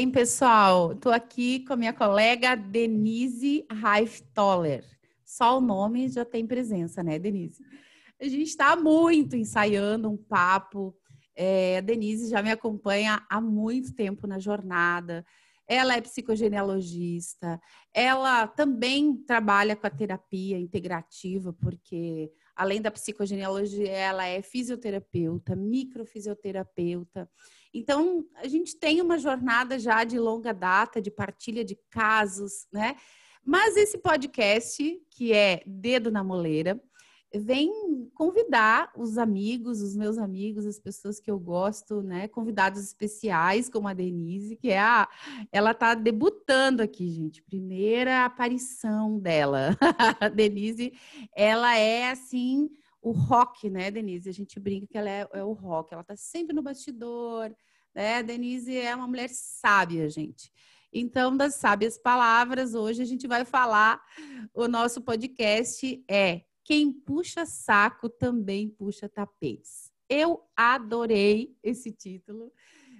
Bem, pessoal? Estou aqui com a minha colega Denise Reiftoller. Só o nome já tem presença, né, Denise? A gente está muito ensaiando um papo. É, a Denise já me acompanha há muito tempo na jornada. Ela é psicogenealogista. Ela também trabalha com a terapia integrativa, porque além da psicogenealogia, ela é fisioterapeuta, microfisioterapeuta. Então, a gente tem uma jornada já de longa data, de partilha de casos, né? Mas esse podcast, que é Dedo na Moleira, vem convidar os amigos, os meus amigos, as pessoas que eu gosto, né? Convidados especiais, como a Denise, que é a. Ela tá debutando aqui, gente. Primeira aparição dela. a Denise, ela é assim o rock, né, Denise? A gente brinca que ela é, é o rock, ela tá sempre no bastidor, né? A Denise é uma mulher sábia, gente. Então, das sábias palavras, hoje a gente vai falar, o nosso podcast é Quem puxa saco também puxa tapetes. Eu adorei esse título.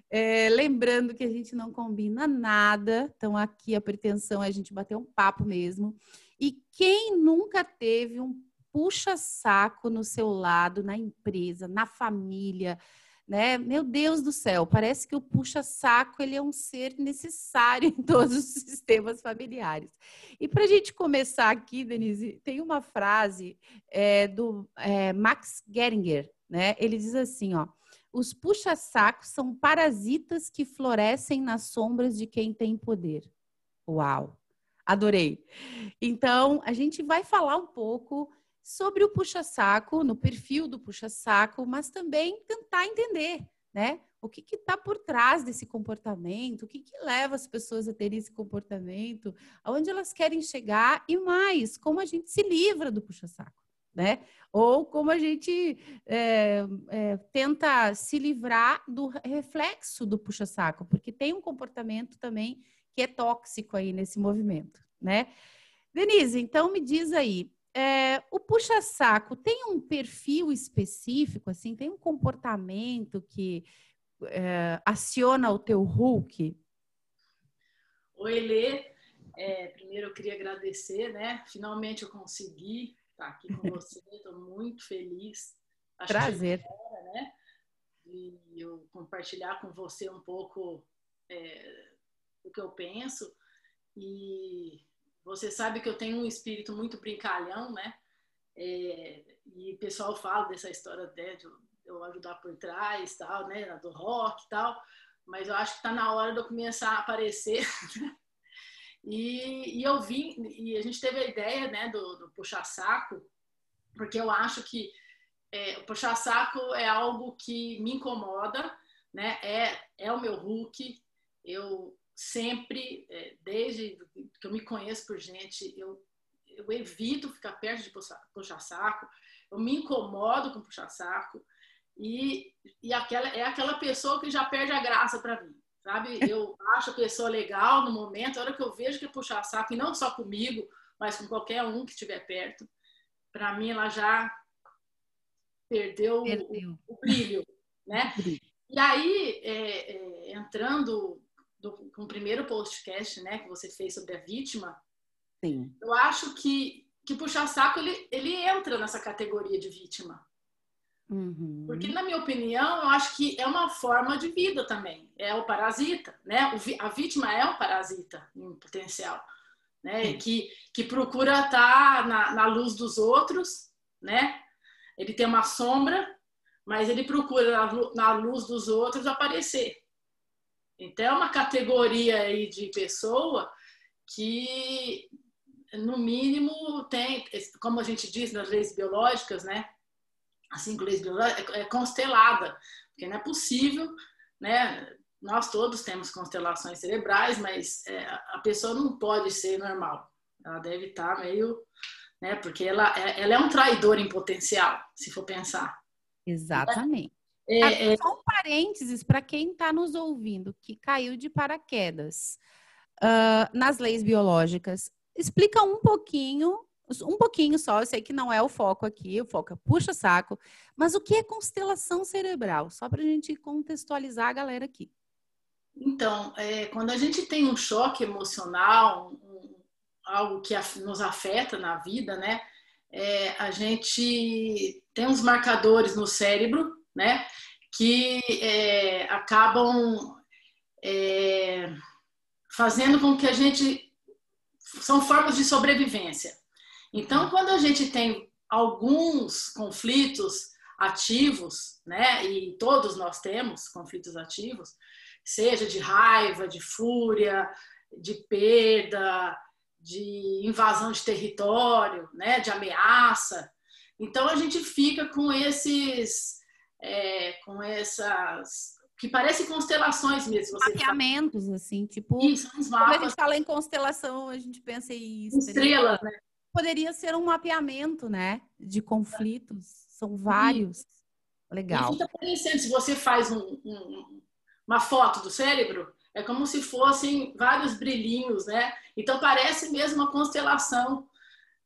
É, lembrando que a gente não combina nada, então aqui a pretensão é a gente bater um papo mesmo. E quem nunca teve um puxa-saco no seu lado, na empresa, na família, né? Meu Deus do céu, parece que o puxa-saco ele é um ser necessário em todos os sistemas familiares. E para a gente começar aqui, Denise, tem uma frase é, do é, Max Geringer, né? Ele diz assim, ó. Os puxa-sacos são parasitas que florescem nas sombras de quem tem poder. Uau! Adorei. Então, a gente vai falar um pouco sobre o puxa-saco, no perfil do puxa-saco, mas também tentar entender, né? O que está por trás desse comportamento, o que, que leva as pessoas a terem esse comportamento, aonde elas querem chegar e mais, como a gente se livra do puxa-saco, né? Ou como a gente é, é, tenta se livrar do reflexo do puxa-saco, porque tem um comportamento também que é tóxico aí nesse movimento, né? Denise, então me diz aí, é, o puxa-saco tem um perfil específico, assim, tem um comportamento que é, aciona o teu Hulk? Oi, Lê. É, primeiro eu queria agradecer, né? Finalmente eu consegui estar aqui com você, estou muito feliz. Acho Prazer. Era, né? E eu compartilhar com você um pouco é, o que eu penso. E você sabe que eu tenho um espírito muito brincalhão, né? É, e o pessoal fala dessa história de eu ajudar por trás, tal, né? Do rock e tal. Mas eu acho que está na hora de eu começar a aparecer. e, e, eu vim, e a gente teve a ideia, né? Do, do puxar-saco, porque eu acho que é, o puxar-saco é algo que me incomoda, né? É, é o meu Hulk. Eu sempre, é, desde que eu me conheço por gente, eu, eu evito ficar perto de puxar-saco, eu me incomodo com puxar-saco, e, e aquela, é aquela pessoa que já perde a graça para mim, sabe? Eu acho a pessoa legal no momento, a hora que eu vejo que é puxar-saco, e não só comigo, mas com qualquer um que estiver perto, para mim ela já perdeu, perdeu. O, o, brilho, né? E aí, é, é, entrando do, com o primeiro podcast, né, que você fez sobre a vítima, Sim. eu acho que, que puxar saco ele, ele entra nessa categoria de vítima. Uhum. Porque, na minha opinião, eu acho que é uma forma de vida também. É o parasita, né? O, a vítima é um parasita em potencial, né? Que, que procura estar na, na luz dos outros, né? Ele tem uma sombra, mas ele procura na, na luz dos outros aparecer. Então, é uma categoria aí de pessoa que, no mínimo, tem, como a gente diz nas leis biológicas, né? Com leis biológicas, é constelada, porque não é possível, né? Nós todos temos constelações cerebrais, mas é, a pessoa não pode ser normal. Ela deve estar meio, né? Porque ela, é, ela é um traidor em potencial, se for pensar. Exatamente. É, é... Só um parênteses para quem está nos ouvindo que caiu de paraquedas uh, nas leis biológicas. Explica um pouquinho, um pouquinho só, eu sei que não é o foco aqui, o foco é puxa saco, mas o que é constelação cerebral? Só para a gente contextualizar a galera aqui. Então, é, quando a gente tem um choque emocional, um, algo que nos afeta na vida, né? É, a gente tem uns marcadores no cérebro, né? Que é, acabam é, fazendo com que a gente são formas de sobrevivência. Então, quando a gente tem alguns conflitos ativos, né? E todos nós temos conflitos ativos, seja de raiva, de fúria, de perda, de invasão de território, né? De ameaça. Então a gente fica com esses, é, com essas que parecem constelações mesmo. Mapeamentos, assim, tipo. Isso, uns mapas. Quando a gente fala em constelação, a gente pensa em estrelas, né? Poderia ser um mapeamento, né? De conflitos. São vários. Legal. E fica parecendo, se você faz um, um, uma foto do cérebro, é como se fossem vários brilhinhos, né? Então parece mesmo uma constelação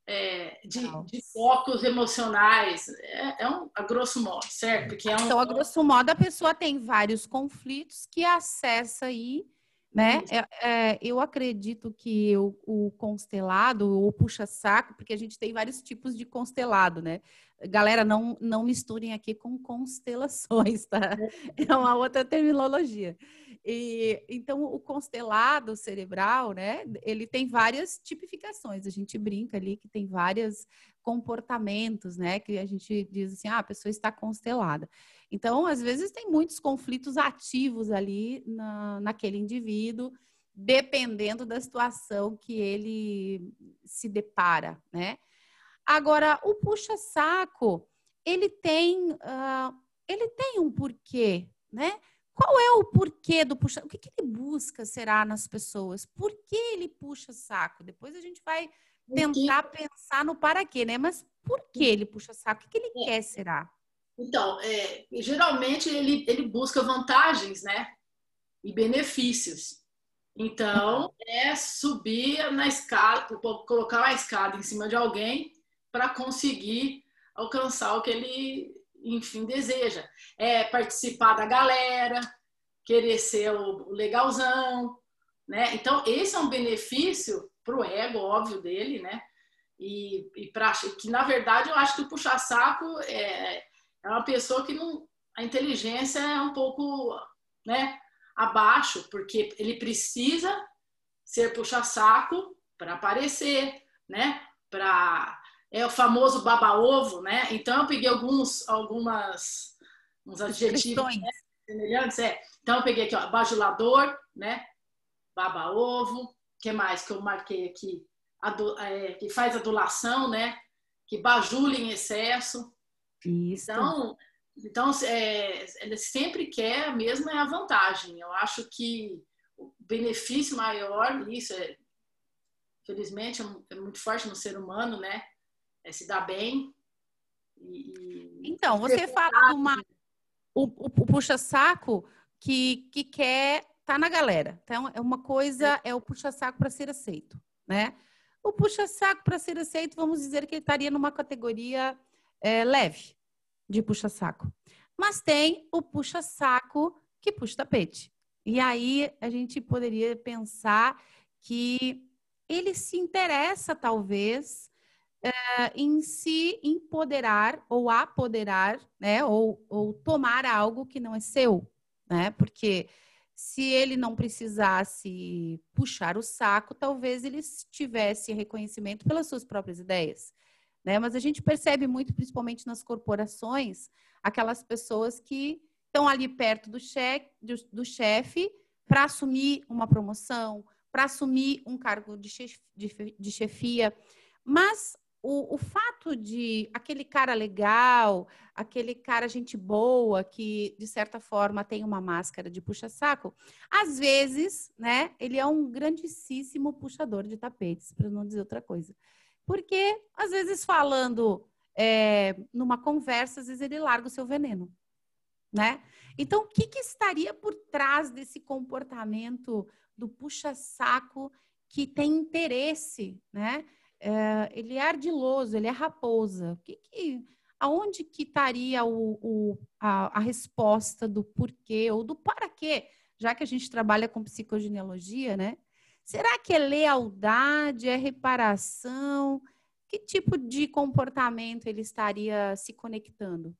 é, de, de, focos emocionais. É, é, um, a grosso modo, certo? Que é um... Então, a grosso modo, a pessoa tem vários conflitos que acessa aí né? É, é, eu acredito que o, o constelado, o puxa-saco, porque a gente tem vários tipos de constelado, né? Galera, não, não misturem aqui com constelações, tá? É, é uma outra terminologia. E, então, o constelado cerebral, né? Ele tem várias tipificações. A gente brinca ali que tem vários comportamentos, né? Que a gente diz assim, ah, a pessoa está constelada. Então, às vezes, tem muitos conflitos ativos ali na, naquele indivíduo, dependendo da situação que ele se depara, né? Agora, o puxa-saco, ele tem, uh, ele tem um porquê, né? Qual é o porquê do puxa? O que, que ele busca, será, nas pessoas? Por que ele puxa saco? Depois a gente vai tentar pensar no para quê, né? Mas por que ele puxa saco? O que, que ele é. quer, será? Então, é, geralmente ele, ele busca vantagens, né? E benefícios. Então, é subir na escada, colocar a escada em cima de alguém para conseguir alcançar o que ele, enfim, deseja. É participar da galera, querer ser o legalzão, né? Então, esse é um benefício para o ego, óbvio, dele, né? E, e para que, na verdade, eu acho que o puxa-saco é, é uma pessoa que não. A inteligência é um pouco né, abaixo, porque ele precisa ser puxa-saco para aparecer, né? Para é o famoso baba-ovo, né? Então eu peguei alguns algumas uns adjetivos né, semelhantes, é. Então eu peguei aqui, ó, bajulador, né? Baba-ovo, que mais que eu marquei aqui? É, que faz adulação, né? Que bajula em excesso, isso. Então, então é, ele sempre quer mesmo é a vantagem. Eu acho que o benefício maior, isso é, felizmente, é, é muito forte no ser humano, né? É se dar bem. E, então, você fala de uma, o, o, o puxa-saco que, que quer tá na galera. Então, é uma coisa, é o puxa-saco para ser aceito, né? O puxa-saco para ser aceito, vamos dizer que ele estaria numa categoria é, leve de puxa-saco. Mas tem o puxa-saco que puxa tapete. E aí a gente poderia pensar que ele se interessa, talvez, é, em se empoderar ou apoderar, né? Ou, ou tomar algo que não é seu, né? Porque se ele não precisasse puxar o saco, talvez ele tivesse reconhecimento pelas suas próprias ideias. Né? Mas a gente percebe muito, principalmente nas corporações, aquelas pessoas que estão ali perto do, chefe, chefe para assumir uma promoção, para assumir um cargo de, chef, de, de chefia. Mas o, o, fato de aquele cara legal, aquele cara gente boa, que de certa forma tem uma máscara de puxa-saco, às vezes, né, ele é um grandíssimo puxador de tapetes, para não dizer outra coisa. Porque, às vezes, falando é, numa conversa, às vezes ele larga o seu veneno, né? Então, o que, que estaria por trás desse comportamento do puxa-saco que tem interesse, né? É, ele é ardiloso, ele é raposa. Que, que aonde que estaria o, o a, a, resposta do porquê ou do para quê já que a gente trabalha com psicogenealogia, né? Será que é lealdade, é reparação? Que tipo de comportamento ele estaria se conectando?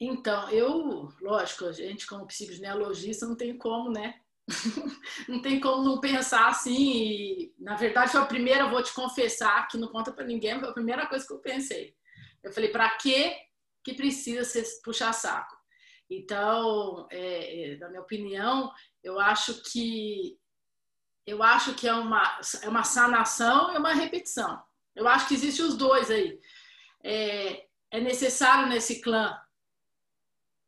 Então, eu, lógico, a gente como psicogenealogista não tem como, né? não tem como não pensar assim. E, na verdade, foi a primeira, vou te confessar, que não conta para ninguém, foi a primeira coisa que eu pensei. Eu falei, para que que precisa ser puxar saco? Então, é, é, na minha opinião, eu acho que eu acho que é uma, é uma sanação e uma repetição. Eu acho que existe os dois aí. É, é necessário nesse clã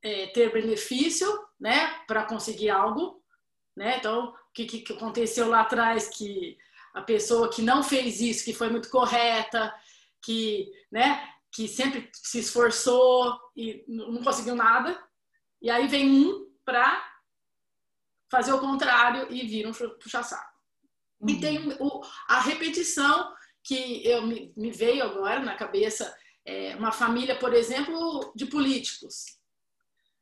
é, ter benefício, né, para conseguir algo, né? Então, o que, que aconteceu lá atrás que a pessoa que não fez isso, que foi muito correta, que, né, que sempre se esforçou e não conseguiu nada, e aí vem um para fazer o contrário e vira um puxa-saco. Uhum. E tem o, a repetição que eu, me, me veio agora na cabeça, é, uma família, por exemplo, de políticos.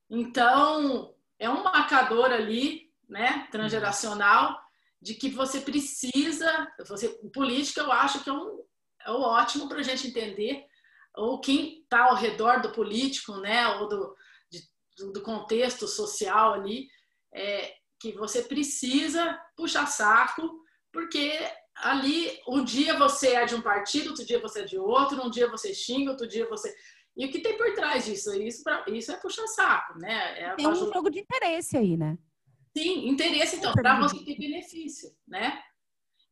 Então, é um marcador ali, né, transgeracional, de que você precisa, você, política eu acho que é, um, é um ótimo para a gente entender, ou quem está ao redor do político, né, ou do, de, do contexto social ali, é, que você precisa puxar saco, porque ali um dia você é de um partido, outro dia você é de outro, um dia você xinga, outro dia você e o que tem por trás disso? Isso, pra, isso é puxar saco, né? É tem um jogo de interesse aí, né? Sim, interesse, então, para você ter benefício, né?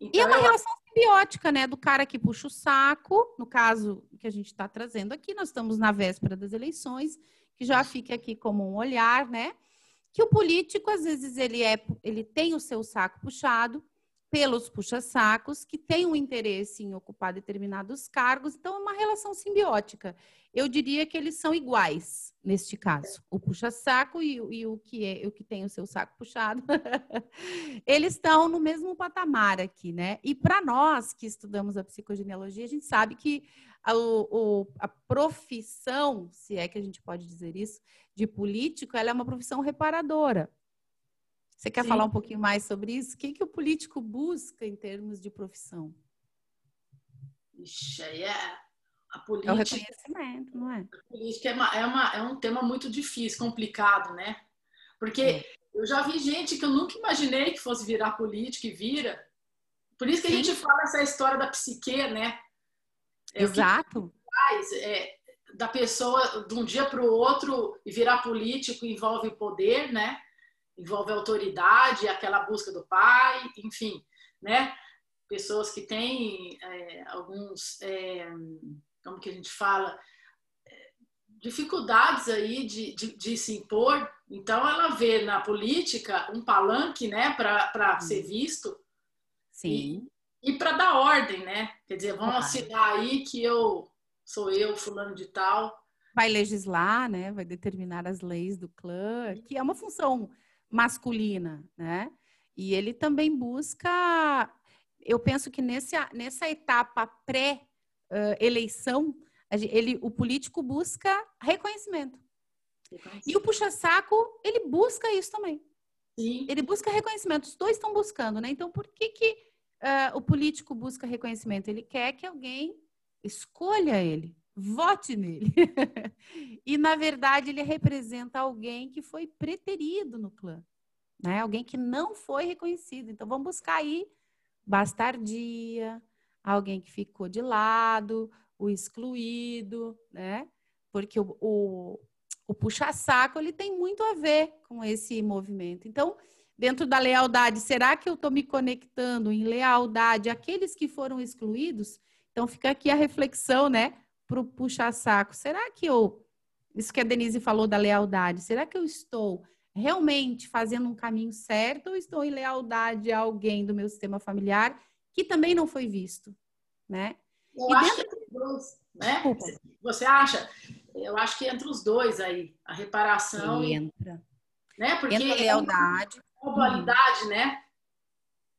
Então, e é uma eu... relação simbiótica, né? Do cara que puxa o saco, no caso que a gente está trazendo aqui, nós estamos na véspera das eleições, que já fica aqui como um olhar, né? Que o político, às vezes, ele, é, ele tem o seu saco puxado, pelos puxa-sacos que têm um interesse em ocupar determinados cargos, então é uma relação simbiótica. Eu diria que eles são iguais neste caso, o puxa-saco e, e, o que é o que tem o seu saco puxado, eles estão no mesmo patamar aqui, né? E para nós que estudamos a psicogenealogia, a gente sabe que a, o, a profissão, se é que a gente pode dizer isso, de político, ela é uma profissão reparadora. Você quer Sim. falar um pouquinho mais sobre isso? O que, que o político busca em termos de profissão? Ixi, aí é a política. É o reconhecimento, não é? A política é, uma, é, uma, é um tema muito difícil, complicado, né? Porque é. eu já vi gente que eu nunca imaginei que fosse virar política e vira. Por isso que Sim. a gente fala essa história da psique, né? É Exato. Faz, é, da pessoa de um dia para o outro e virar político envolve poder, né? Envolve autoridade, aquela busca do pai, enfim, né? Pessoas que têm é, alguns, é, como que a gente fala, dificuldades aí de, de, de, se impor. Então, ela vê na política um palanque, né, para ser visto. Sim. E, e para dar ordem, né? Quer dizer, vamos claro. assinar aí que eu sou eu, fulano de tal. Vai legislar, né? Vai determinar as leis do clã, que é uma função masculina, né? E ele também busca, eu penso que nesse, nessa etapa pré-eleição, ele, o político busca reconhecimento. E o puxa-saco, ele busca isso também. Sim. Ele busca reconhecimento. Os dois estão buscando, né? Então, por que, que uh, o político busca reconhecimento? Ele quer que alguém escolha ele vote nele. e, na verdade, ele representa alguém que foi preterido no clã, né? Alguém que não foi reconhecido. Então, vamos buscar aí bastardia, alguém que ficou de lado, o excluído, né? Porque o, o, o puxa-saco, ele tem muito a ver com esse movimento. Então, dentro da lealdade, será que eu estou me conectando em lealdade àqueles que foram excluídos? Então, fica aqui a reflexão, né? Para o puxa-saco. Será que eu, isso que a Denise falou da lealdade, será que eu estou realmente fazendo um caminho certo ou estou em lealdade a alguém do meu sistema familiar que também não foi visto, né? Eu e acho dentro... que dois, né? Você acha? Eu acho que entre os dois aí, a reparação entra. E, né? Porque entra a lealdade. É uma dualidade, hum. né?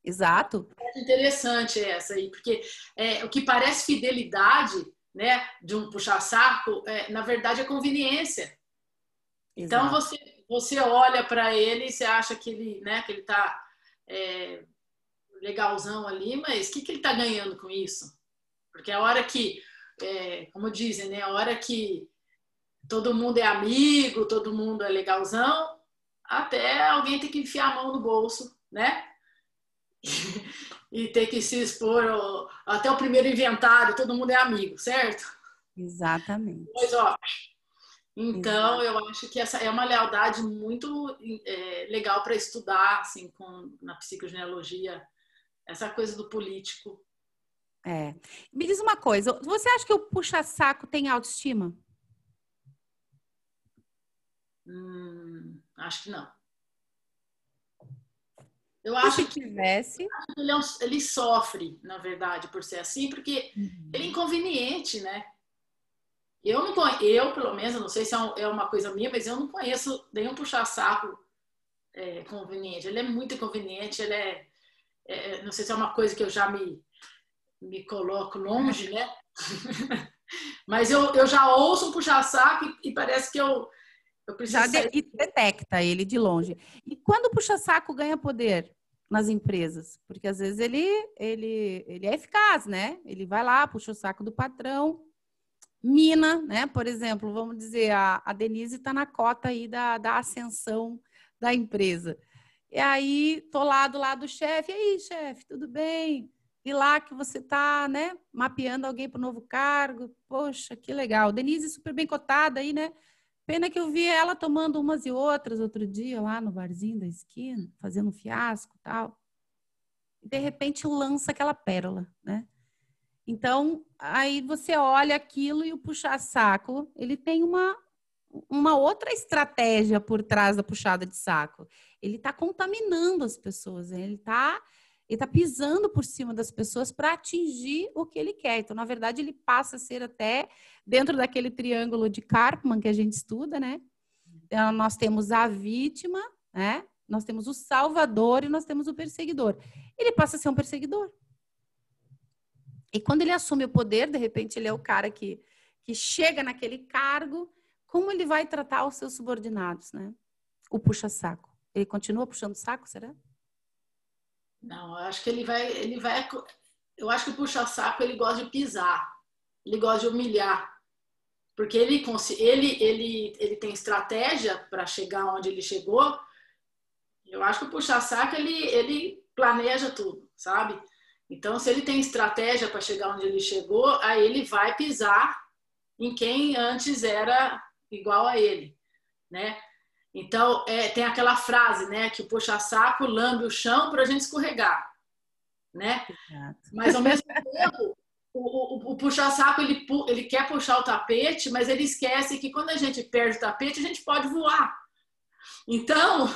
Exato. É interessante essa aí, porque é, o que parece fidelidade né, de um puxar-saco, é, na verdade é conveniência. Então, Exato. Você você olha para ele e você acha que ele, né, que ele tá é, legalzão ali, mas o que, que ele tá ganhando com isso? Porque a hora que, é, como dizem, né, a hora que todo mundo é amigo, todo mundo é legalzão, até alguém tem que enfiar a mão no bolso, né? e ter que se expor até o primeiro inventário, todo mundo é amigo, certo? Exatamente. Pois, ó. Então, eu acho que essa é uma lealdade muito é, legal para estudar, assim, com, na psicogenealogia, essa coisa do político. É. Me diz uma coisa, você acha que o puxa-saco tem autoestima? Hum, acho que não. Eu acho que tivesse. Ele, é ele, sofre, na verdade, por ser assim, porque uhum. ele é inconveniente, né? Eu não conheço, eu, pelo menos, não sei se é, é, uma coisa minha, mas eu não conheço nenhum puxa-saco é, conveniente. Ele é muito inconveniente, ele é, é, Não sei se é uma coisa que eu já me, me coloco longe, né? mas eu, eu já ouço um puxa-saco e, e parece que eu já de, detecta ele de longe. E quando o puxa-saco ganha poder nas empresas? Porque às vezes ele, ele, ele é eficaz, né? Ele vai lá, puxa o saco do patrão, mina, né? Por exemplo, vamos dizer, a, a Denise está na cota aí da, da ascensão da empresa. E aí, tô lá do lado do chefe, e aí, chefe, tudo bem? E lá que você tá, né, mapeando alguém para o novo cargo. Poxa, que legal. Denise super bem cotada aí, né? Pena que eu vi ela tomando umas e outras outro dia lá no barzinho da esquina, fazendo um fiasco tal. E de repente lança aquela pérola, né? Então, aí você olha aquilo e o puxa-saco, ele tem uma, uma outra estratégia por trás da puxada de saco. Ele está contaminando as pessoas, ele está ele está pisando por cima das pessoas para atingir o que ele quer. Então, na verdade, ele passa a ser até dentro daquele triângulo de Karpman que a gente estuda, né? Então, nós temos a vítima, né? Nós temos o salvador e nós temos o perseguidor. Ele passa a ser um perseguidor. E quando ele assume o poder, de repente ele é o cara que, que chega naquele cargo, como ele vai tratar os seus subordinados, né? O puxa-saco. Ele continua puxando saco, será? Não, eu acho que ele vai, ele vai. Eu acho que o puxa-saco ele gosta de pisar, ele gosta de humilhar, porque ele ele ele ele tem estratégia para chegar onde ele chegou. Eu acho que o puxa-saco ele ele planeja tudo, sabe? Então, se ele tem estratégia para chegar onde ele chegou, aí ele vai pisar em quem antes era igual a ele, né? Então, é, tem aquela frase, né, que o puxa-saco lambe o chão para a gente escorregar, né? Exato. Mas, ao mesmo tempo, o, o, o puxa-saco, ele, ele quer puxar o tapete, mas ele esquece que quando a gente perde o tapete, a gente pode voar. Então,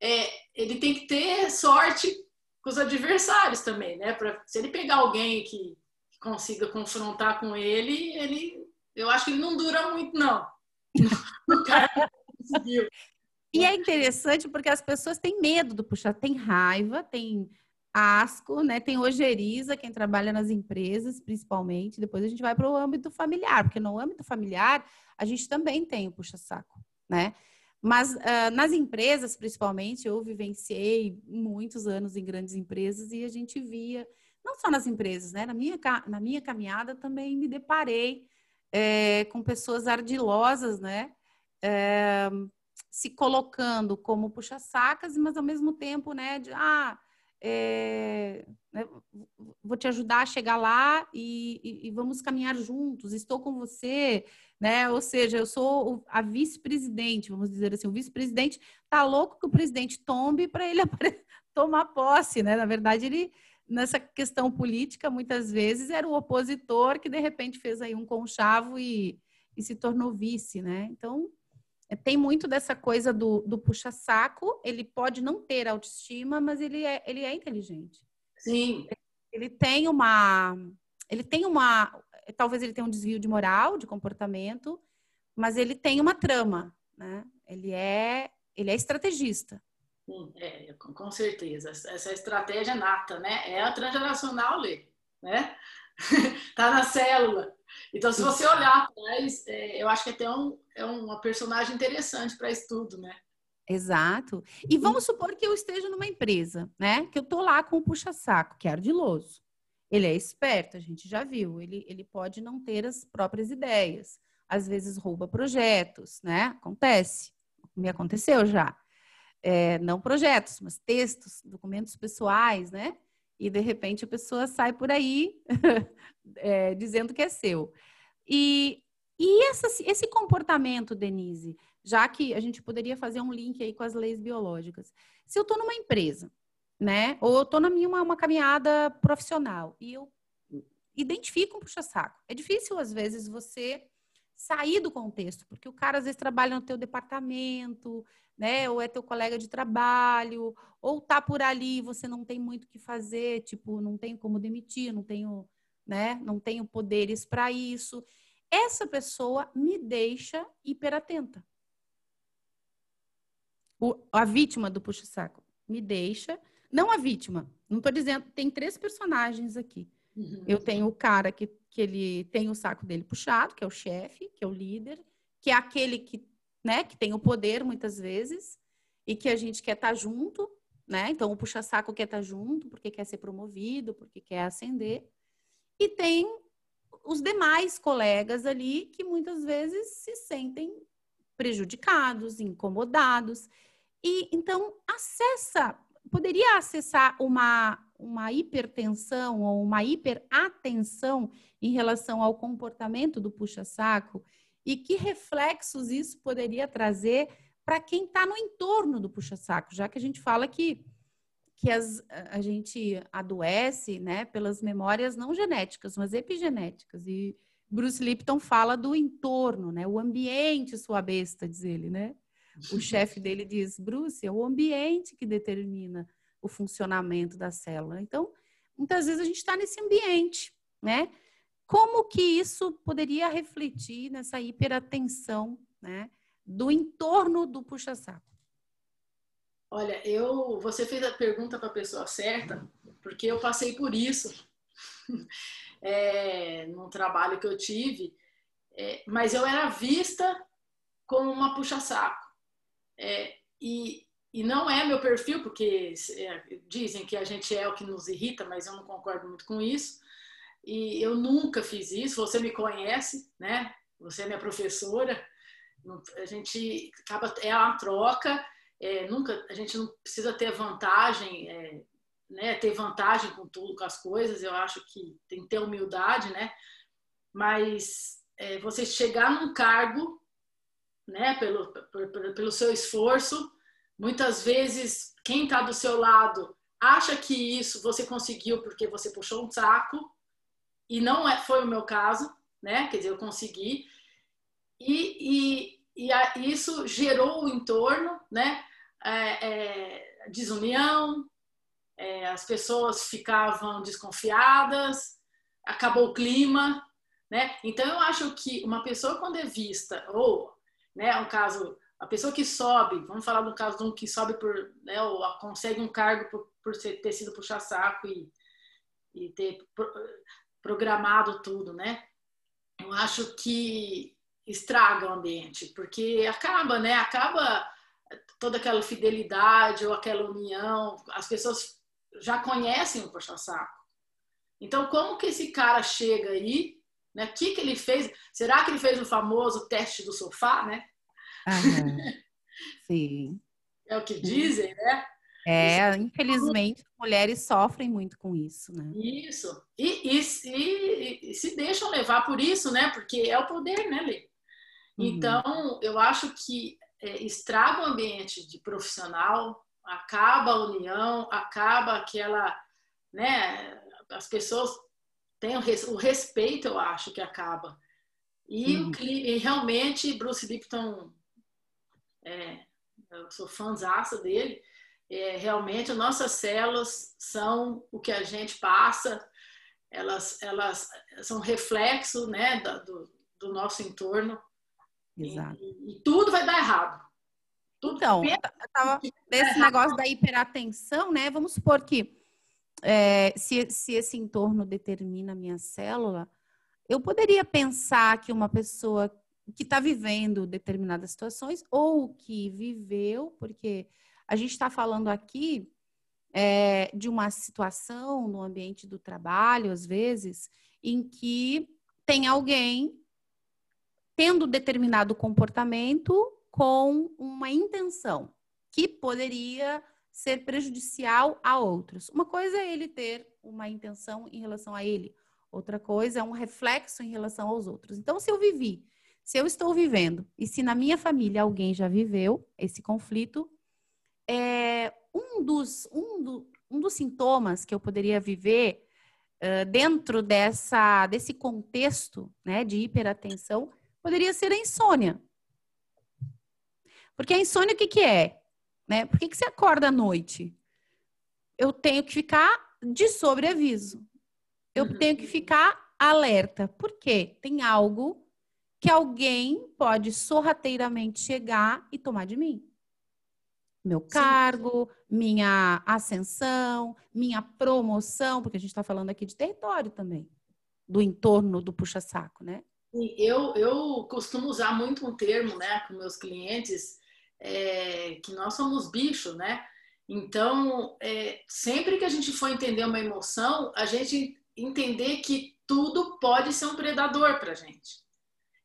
é, ele tem que ter sorte com os adversários também, né? Pra, se ele pegar alguém que consiga confrontar com ele, ele, eu acho que ele não dura muito, não. o cara conseguiu. E é interessante porque as pessoas têm medo do puxar, tem raiva, tem asco, né? Tem ojeriza, quem trabalha nas empresas, principalmente. Depois a gente vai para o âmbito familiar, porque no âmbito familiar a gente também tem o puxa-saco, né? Mas uh, nas empresas, principalmente, eu vivenciei muitos anos em grandes empresas e a gente via, não só nas empresas, né? Na minha, na minha caminhada também me deparei é, com pessoas ardilosas, né? É, se colocando como puxa-sacas, mas ao mesmo tempo, né, de ah, é, né, vou te ajudar a chegar lá e, e, e, vamos caminhar juntos, estou com você, né? Ou seja, eu sou a vice-presidente, vamos dizer assim, o vice-presidente tá louco que o presidente tombe para ele tomar posse, né? Na verdade, ele nessa questão política, muitas vezes era o opositor que de repente fez aí um conchavo e, e se tornou vice, né? Então, tem muito dessa coisa do, do puxa-saco. Ele pode não ter autoestima, mas ele é, ele é inteligente. Sim. Ele tem uma. Ele tem uma. Talvez ele tenha um desvio de moral, de comportamento, mas ele tem uma trama, né? Ele é, ele é estrategista. Sim, é, com certeza. Essa estratégia é nata, né? É a transgeracional, Lê, né? tá na célula. Então, se você olhar atrás, é, eu acho que até um, é uma personagem interessante para estudo, né? Exato. E vamos supor que eu esteja numa empresa, né? Que eu tô lá com o puxa-saco, que é ardiloso. Ele é esperto, a gente já viu. Ele, ele pode não ter as próprias ideias. Às vezes rouba projetos, né? Acontece. Me aconteceu já. É, não projetos, mas textos, documentos pessoais, né? E de repente a pessoa sai por aí é, dizendo que é seu. E, e essa, esse comportamento, Denise, já que a gente poderia fazer um link aí com as leis biológicas. Se eu estou numa empresa, né? Ou estou na minha uma, uma, caminhada profissional e eu identifico um puxa-saco. É difícil, às vezes, você sair do contexto, porque o cara às vezes trabalha no teu departamento, né? Ou é teu colega de trabalho, ou tá por ali, você não tem muito o que fazer, tipo, não tem como demitir, não tenho, né? Não tenho poderes para isso. Essa pessoa me deixa hiperatenta o, a vítima do puxa-saco me deixa. Não a vítima, não estou dizendo, tem três personagens aqui. Uhum. Eu tenho o cara que, que ele tem o saco dele puxado, que é o chefe, que é o líder, que é aquele que, né, que tem o poder muitas vezes e que a gente quer estar tá junto, né? Então o puxa-saco quer estar tá junto porque quer ser promovido, porque quer ascender. E tem os demais colegas ali que muitas vezes se sentem prejudicados, incomodados. E então acessa, poderia acessar uma uma hipertensão ou uma hiperatenção em relação ao comportamento do puxa-saco e que reflexos isso poderia trazer para quem está no entorno do puxa-saco, já que a gente fala que, que as, a gente adoece né, pelas memórias não genéticas, mas epigenéticas. E Bruce Lipton fala do entorno, né, o ambiente sua besta, diz ele, né? O chefe dele diz, Bruce, é o ambiente que determina o funcionamento da célula. Então, muitas vezes a gente está nesse ambiente, né? Como que isso poderia refletir nessa hiperatenção, né? Do entorno do puxa-saco? Olha, eu, você fez a pergunta para a pessoa certa, porque eu passei por isso é, num trabalho que eu tive, é, mas eu era vista como uma puxa-saco. É, e, e não é meu perfil, porque é, dizem que a gente é o que nos irrita, mas eu não concordo muito com isso. E eu nunca fiz isso. Você me conhece, né? Você é minha professora. A gente acaba é uma troca. É, nunca a gente não precisa ter vantagem, é, né? Ter vantagem com tudo, com as coisas. Eu acho que tem que ter humildade, né? Mas é, você chegar num cargo né, pelo, pelo, pelo seu esforço. Muitas vezes, quem está do seu lado acha que isso você conseguiu porque você puxou um saco, e não é, foi o meu caso, né? Quer dizer, eu consegui. E, e, e a, isso gerou o entorno, né? É, é, desunião, é, as pessoas ficavam desconfiadas, acabou o clima, né? Então eu acho que uma pessoa quando é vista ou né? Um caso, a pessoa que sobe, vamos falar do caso de um que sobe por, né? Ou consegue um cargo por, por ter sido puxar saco e, e ter programado tudo, né? Eu acho que estraga o ambiente, porque acaba, né? Acaba toda aquela fidelidade ou aquela união, as pessoas já conhecem o puxa-saco. Então, como que esse cara chega aí né? O que, que ele fez? Será que ele fez o famoso teste do sofá, né? Sim. É o que dizem, né? É, infelizmente, mulheres sofrem muito com isso, né? Isso. E, e, e, e, se deixam levar por isso, né? Porque é o poder, né, Lê? Uhum. Então, eu acho que é, estraga o ambiente de profissional, acaba a união, acaba aquela, né? As pessoas tem o, respeito, eu acho, que acaba. E, uhum. o, e realmente, Bruce Lipton, é, eu sou fãzaça dele, é, realmente nossas células são o que a gente passa, elas, elas são reflexo né, do, do nosso entorno. Exato. E, e, tudo vai dar errado. Tudo então, tava, desse negócio da hiperatenção, né? Vamos supor que é, se, se esse entorno determina a minha célula, eu poderia pensar que uma pessoa que está vivendo determinadas situações ou que viveu, porque a gente está falando aqui é, de uma situação no ambiente do trabalho, às vezes, em que tem alguém tendo determinado comportamento com uma intenção que poderia ser prejudicial a outros. Uma coisa é ele ter uma intenção em relação a ele, outra coisa é um reflexo em relação aos outros. Então, se eu vivi, se eu estou vivendo e se na minha família alguém já viveu esse conflito, é um dos, um, do, um dos sintomas que eu poderia viver uh, dentro dessa, desse contexto né, de hiperatenção poderia ser a insônia. Porque a insônia o que, que é? Né? Por que, que você acorda à noite? Eu tenho que ficar de sobreaviso. Eu uhum. tenho que ficar alerta. Por quê? Tem algo que alguém pode sorrateiramente chegar e tomar de mim. Meu cargo, Sim. minha ascensão, minha promoção, porque a gente está falando aqui de território também, do entorno do puxa-saco, né? Eu, eu costumo usar muito um termo né, com meus clientes é, que nós somos bichos, né? Então, é, sempre que a gente for entender uma emoção, a gente entender que tudo pode ser um predador para a gente.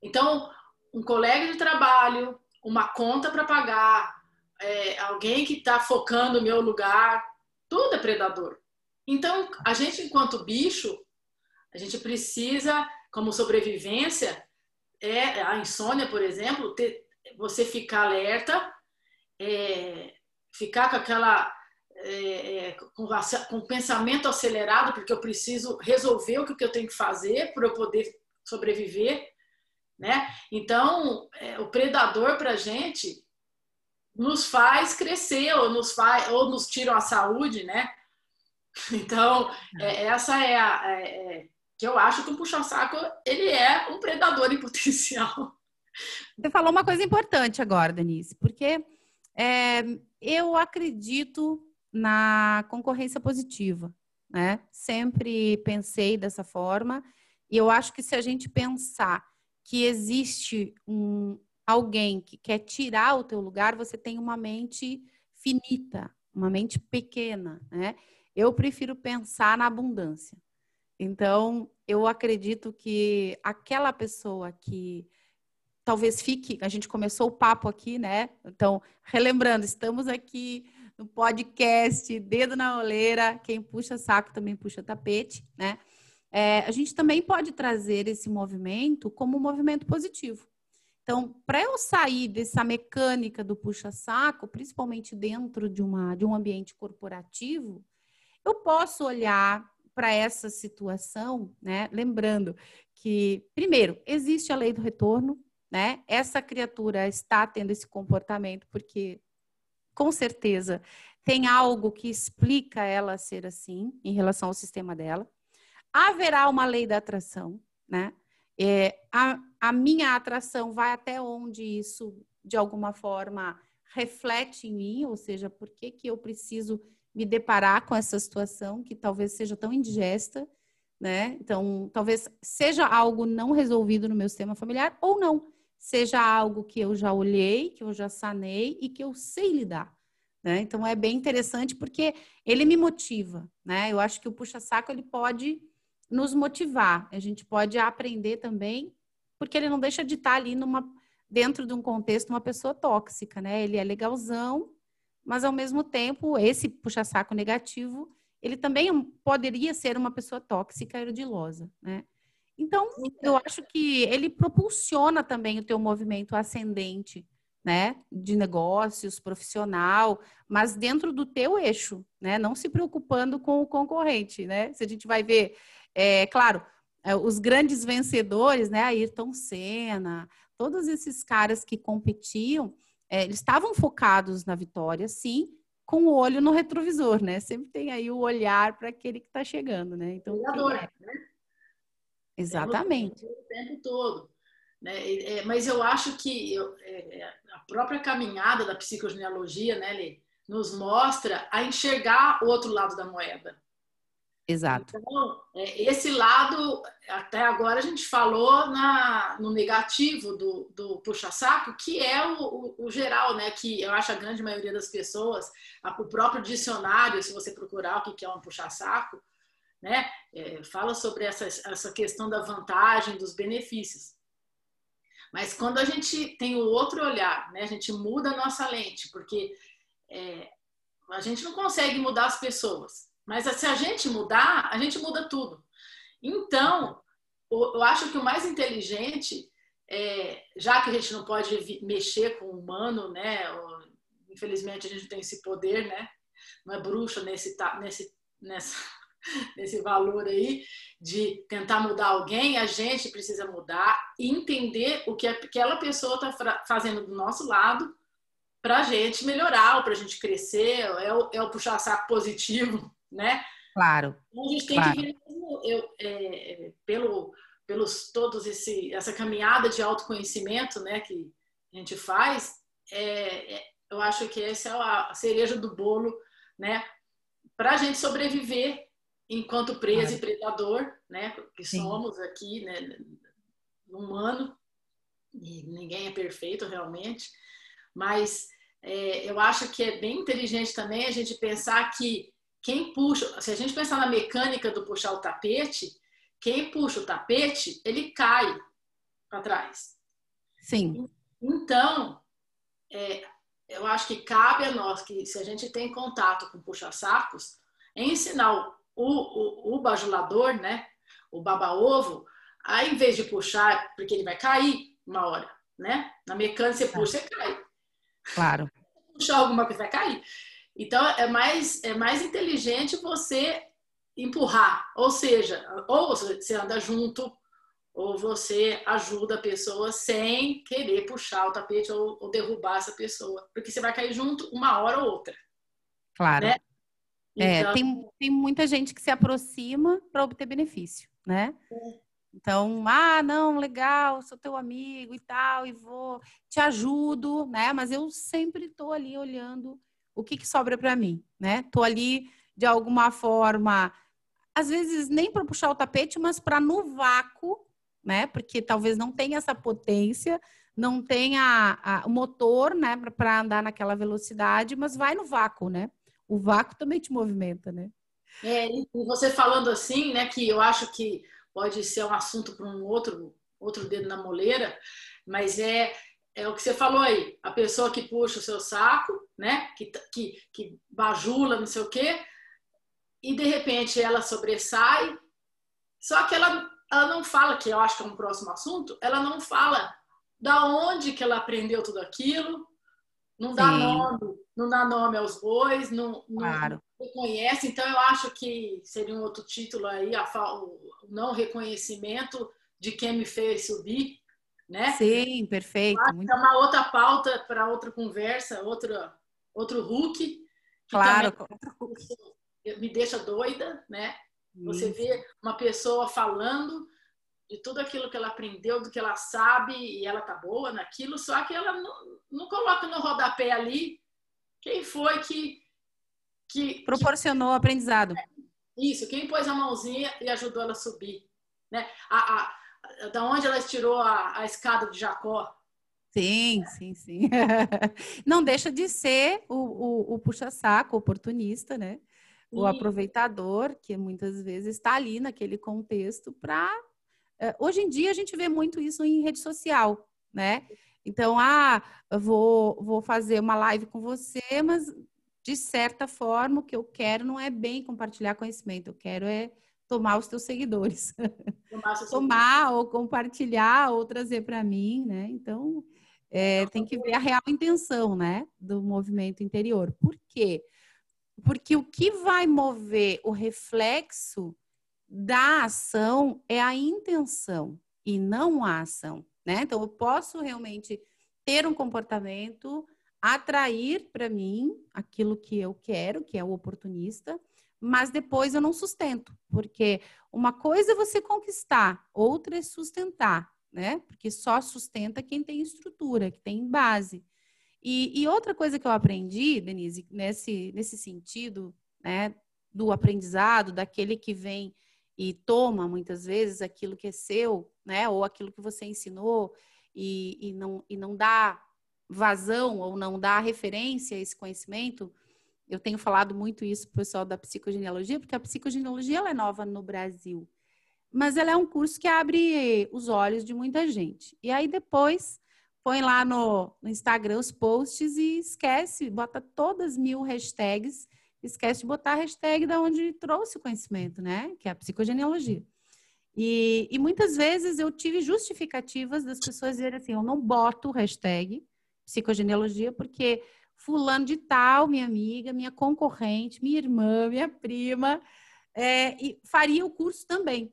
Então, um colega de trabalho, uma conta para pagar, é, alguém que está focando no meu lugar, tudo é predador. Então, a gente, enquanto bicho, a gente precisa, como sobrevivência, é a insônia, por exemplo, ter, você ficar alerta, é, ficar com aquela é, é com, com pensamento acelerado, porque eu preciso resolver o que eu tenho que fazer para eu poder sobreviver, né? Então, é, o predador para a gente nos faz crescer ou nos faz ou nos tiram a saúde, né? Então, é, essa é a é, é, que eu acho que o puxa-saco ele é um predador em potencial. Você falou uma coisa importante agora, Denise, porque é, eu acredito na concorrência positiva, né? Sempre pensei dessa forma e eu acho que se a gente pensar que existe um alguém que quer tirar o teu lugar, você tem uma mente finita, uma mente pequena, né? Eu prefiro pensar na abundância. Então, eu acredito que aquela pessoa que talvez fique, a gente começou o papo aqui, né? Então, relembrando, estamos aqui no podcast Dedo na Oleira, quem puxa saco também puxa tapete, né? É, a gente também pode trazer esse movimento como um movimento positivo. Então, para eu sair dessa mecânica do puxa-saco, principalmente dentro de, uma, de um ambiente corporativo, eu posso olhar para essa situação, né? Lembrando que, primeiro, existe a lei do retorno, né? Essa criatura está tendo esse comportamento porque, com certeza, tem algo que explica ela ser assim em relação ao sistema dela. Haverá uma lei da atração, né? É, a, a minha atração vai até onde isso, de alguma forma, reflete em mim, ou seja, por que, que eu preciso me deparar com essa situação que talvez seja tão indigesta, né? Então, talvez seja algo não resolvido no meu sistema familiar ou não seja algo que eu já olhei, que eu já sanei e que eu sei lidar. Né? Então é bem interessante porque ele me motiva, né? Eu acho que o puxa-saco ele pode nos motivar. A gente pode aprender também, porque ele não deixa de estar ali numa dentro de um contexto uma pessoa tóxica, né? Ele é legalzão, mas ao mesmo tempo esse puxa-saco negativo, ele também poderia ser uma pessoa tóxica e ardilosa, né? Então, eu acho que ele propulsiona também o teu movimento ascendente, né, de negócios, profissional, mas dentro do teu eixo, né, não se preocupando com o concorrente, né? Se a gente vai ver, é claro, é, os grandes vencedores, né, Ayrton Senna, todos esses caras que competiam, é, eles estavam focados na vitória, sim, com o olho no retrovisor, né? Sempre tem aí o olhar para aquele que está chegando, né? Então, é? né? Exatamente. O tempo todo. Né? É, mas eu acho que eu, é, é, a própria caminhada da psicogenealogia, né, Lê, nos mostra a enxergar o outro lado da moeda. Exato. Então, é, esse lado, até agora a gente falou na, no negativo do, do puxa-saco, que é o, o, o, geral, né? Que eu acho a grande maioria das pessoas, o próprio dicionário, se você procurar o que é um puxa-saco, né? É, fala sobre essa, essa questão da vantagem, dos benefícios. Mas quando a gente tem o outro olhar, né? A gente muda a nossa lente, porque é, a gente não consegue mudar as pessoas mas se a gente mudar, a gente muda tudo. Então, eu acho que o mais inteligente, é, já que a gente não pode mexer com o humano, né? Infelizmente a gente tem esse poder, né? Não é bruxa nesse, nesse, nessa, nesse valor aí de tentar mudar alguém, a gente precisa mudar e entender o que aquela pessoa está fazendo do nosso lado para a gente melhorar, para a gente crescer, é o, é o puxar saco positivo, né? Claro. Então, a gente tem claro. que ver eu, é, pelo, pelos todos esse essa caminhada de autoconhecimento, né, que a gente faz, é, é, eu acho que essa é a cereja do bolo, né, para a gente sobreviver enquanto presa claro. e predador, né, que Sim. somos aqui, né, humano e ninguém é perfeito realmente, mas é, eu acho que é bem inteligente também a gente pensar que quem puxa, se a gente pensar na mecânica do puxar o tapete, quem puxa o tapete, ele cai para trás. Sim. Então, é, eu acho que cabe a nós, que se a gente tem contato com puxa-sacos, ensinar o, o, o bajulador, né, o baba-ovo, a em vez de puxar, porque ele vai cair uma hora, né? Na mecânica você puxa, você cai. Claro. Puxar alguma coisa vai cair. Então, é mais, é mais inteligente você empurrar, ou seja, ou você anda junto, ou você ajuda a pessoa sem querer puxar o tapete ou, ou derrubar essa pessoa, porque você vai cair junto uma hora ou outra. Claro. Né? É, então... tem, tem muita gente que se aproxima para obter benefício, né? É. Então, ah, não, legal, sou teu amigo e tal, e vou, te ajudo, né? Mas eu sempre estou ali olhando o que, que sobra para mim, né? Tô ali de alguma forma, às vezes nem para puxar o tapete, mas para no vácuo, né? Porque talvez não tenha essa potência, não tenha o motor, né, para andar naquela velocidade, mas vai no vácuo, né? O vácuo também te movimenta, né? É, e você falando assim, né, que eu acho que pode ser um assunto para um outro outro dedo na moleira, mas é é o que você falou aí, a pessoa que puxa o seu saco, né? Que, que, que bajula, não sei o quê, e de repente ela sobressai, só que ela, ela não fala, que eu acho que é um próximo assunto, ela não fala da onde que ela aprendeu tudo aquilo, não dá Sim. nome, não dá nome aos bois, não, claro. não reconhece. Então eu acho que seria um outro título aí, a, o não reconhecimento de quem me fez subir, né? Sim, perfeito. É uma outra pauta para outra conversa, outro, outro Hulk. Claro. Me deixa doida, né? Você vê uma pessoa falando de tudo aquilo que ela aprendeu, do que ela sabe, e ela tá boa naquilo, só que ela não, não coloca no rodapé ali quem foi que. que Proporcionou o aprendizado. Isso, quem pôs a mãozinha e ajudou ela a subir. Né? A, a, da onde ela tirou a, a escada de Jacó. Sim, sim, sim. Não deixa de ser o, o, o puxa-saco, oportunista, né? O aproveitador, que muitas vezes está ali naquele contexto para. Eh, hoje em dia a gente vê muito isso em rede social, né? Então, ah, vou, vou fazer uma live com você, mas de certa forma o que eu quero não é bem compartilhar conhecimento, eu quero é tomar os teus seguidores. Tomar, tomar ou compartilhar ou trazer para mim, né? Então, é, tem que ver a real intenção, né, do movimento interior. Por quê? Porque o que vai mover o reflexo da ação é a intenção e não a ação, né? Então, eu posso realmente ter um comportamento, atrair para mim aquilo que eu quero, que é o oportunista, mas depois eu não sustento, porque uma coisa é você conquistar, outra é sustentar, né? Porque só sustenta quem tem estrutura, que tem base. E, e outra coisa que eu aprendi, Denise, nesse, nesse sentido, né, do aprendizado, daquele que vem e toma muitas vezes aquilo que é seu, né? Ou aquilo que você ensinou e, e, não, e não dá vazão ou não dá referência a esse conhecimento. Eu tenho falado muito isso para o pessoal da psicogenealogia, porque a psicogenealogia é nova no Brasil. Mas ela é um curso que abre os olhos de muita gente. E aí depois põe lá no, no Instagram os posts e esquece, bota todas mil hashtags, esquece de botar a hashtag da onde trouxe o conhecimento, né? Que é a psicogenealogia. E, e muitas vezes eu tive justificativas das pessoas dizerem assim: eu não boto hashtag psicogenealogia porque fulano de tal, minha amiga, minha concorrente, minha irmã, minha prima, é, e faria o curso também,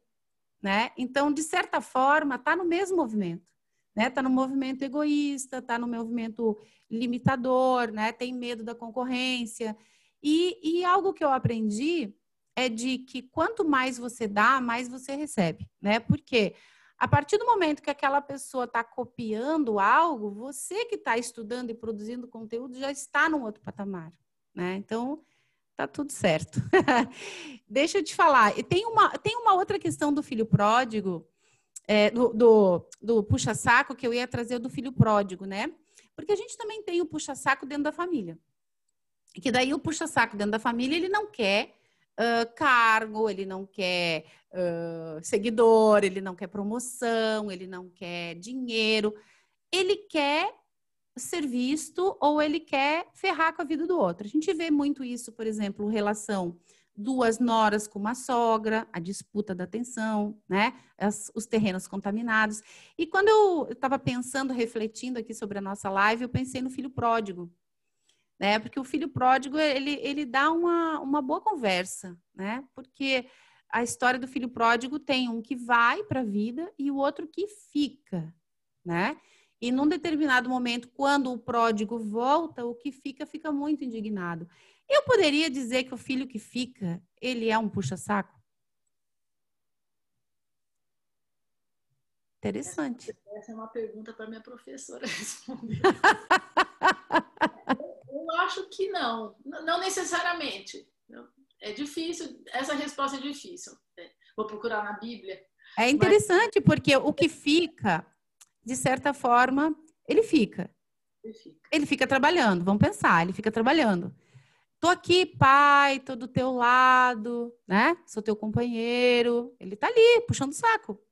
né? Então, de certa forma, está no mesmo movimento né? Tá no movimento egoísta, tá no movimento limitador, né? Tem medo da concorrência. E, e algo que eu aprendi é de que quanto mais você dá, mais você recebe, né? Porque a partir do momento que aquela pessoa está copiando algo, você que está estudando e produzindo conteúdo já está num outro patamar, né? Então, tá tudo certo. Deixa eu te falar, tem uma, tem uma outra questão do filho pródigo é, do, do, do puxa-saco que eu ia trazer do filho pródigo, né? Porque a gente também tem o puxa-saco dentro da família. Que daí o puxa-saco dentro da família, ele não quer uh, cargo, ele não quer uh, seguidor, ele não quer promoção, ele não quer dinheiro. Ele quer ser visto ou ele quer ferrar com a vida do outro. A gente vê muito isso, por exemplo, relação duas noras com uma sogra, a disputa da atenção, né? As, os terrenos contaminados. E quando eu estava pensando, refletindo aqui sobre a nossa live, eu pensei no filho pródigo, né? Porque o filho pródigo, ele, ele dá uma, uma boa conversa, né? Porque a história do filho pródigo tem um que vai para a vida e o outro que fica, né? E num determinado momento, quando o pródigo volta, o que fica, fica muito indignado. Eu poderia dizer que o filho que fica, ele é um puxa-saco? Interessante. Essa é uma pergunta para minha professora responder. Eu acho que não, não necessariamente. É difícil, essa resposta é difícil. É, vou procurar na Bíblia. É interessante, mas... porque o que fica, de certa forma, ele fica. Ele fica. Ele fica trabalhando, vamos pensar, ele fica trabalhando. Tô aqui, pai, tô do teu lado, né? Sou teu companheiro. Ele tá ali, puxando o saco.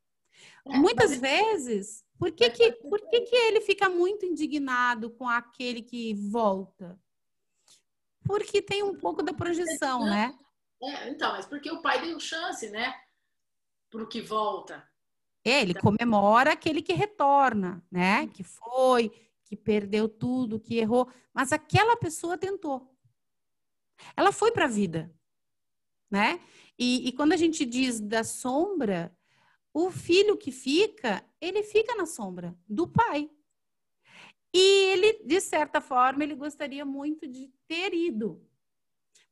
É, Muitas mas... vezes, por que que, por que que ele fica muito indignado com aquele que volta? Porque tem um pouco da projeção, né? É, então, mas porque o pai deu chance, né? Pro que volta. É, ele comemora aquele que retorna, né? Que foi, que perdeu tudo, que errou. Mas aquela pessoa tentou. Ela foi para a vida, né? E, e quando a gente diz da sombra, o filho que fica, ele fica na sombra do pai. E ele, de certa forma, ele gostaria muito de ter ido.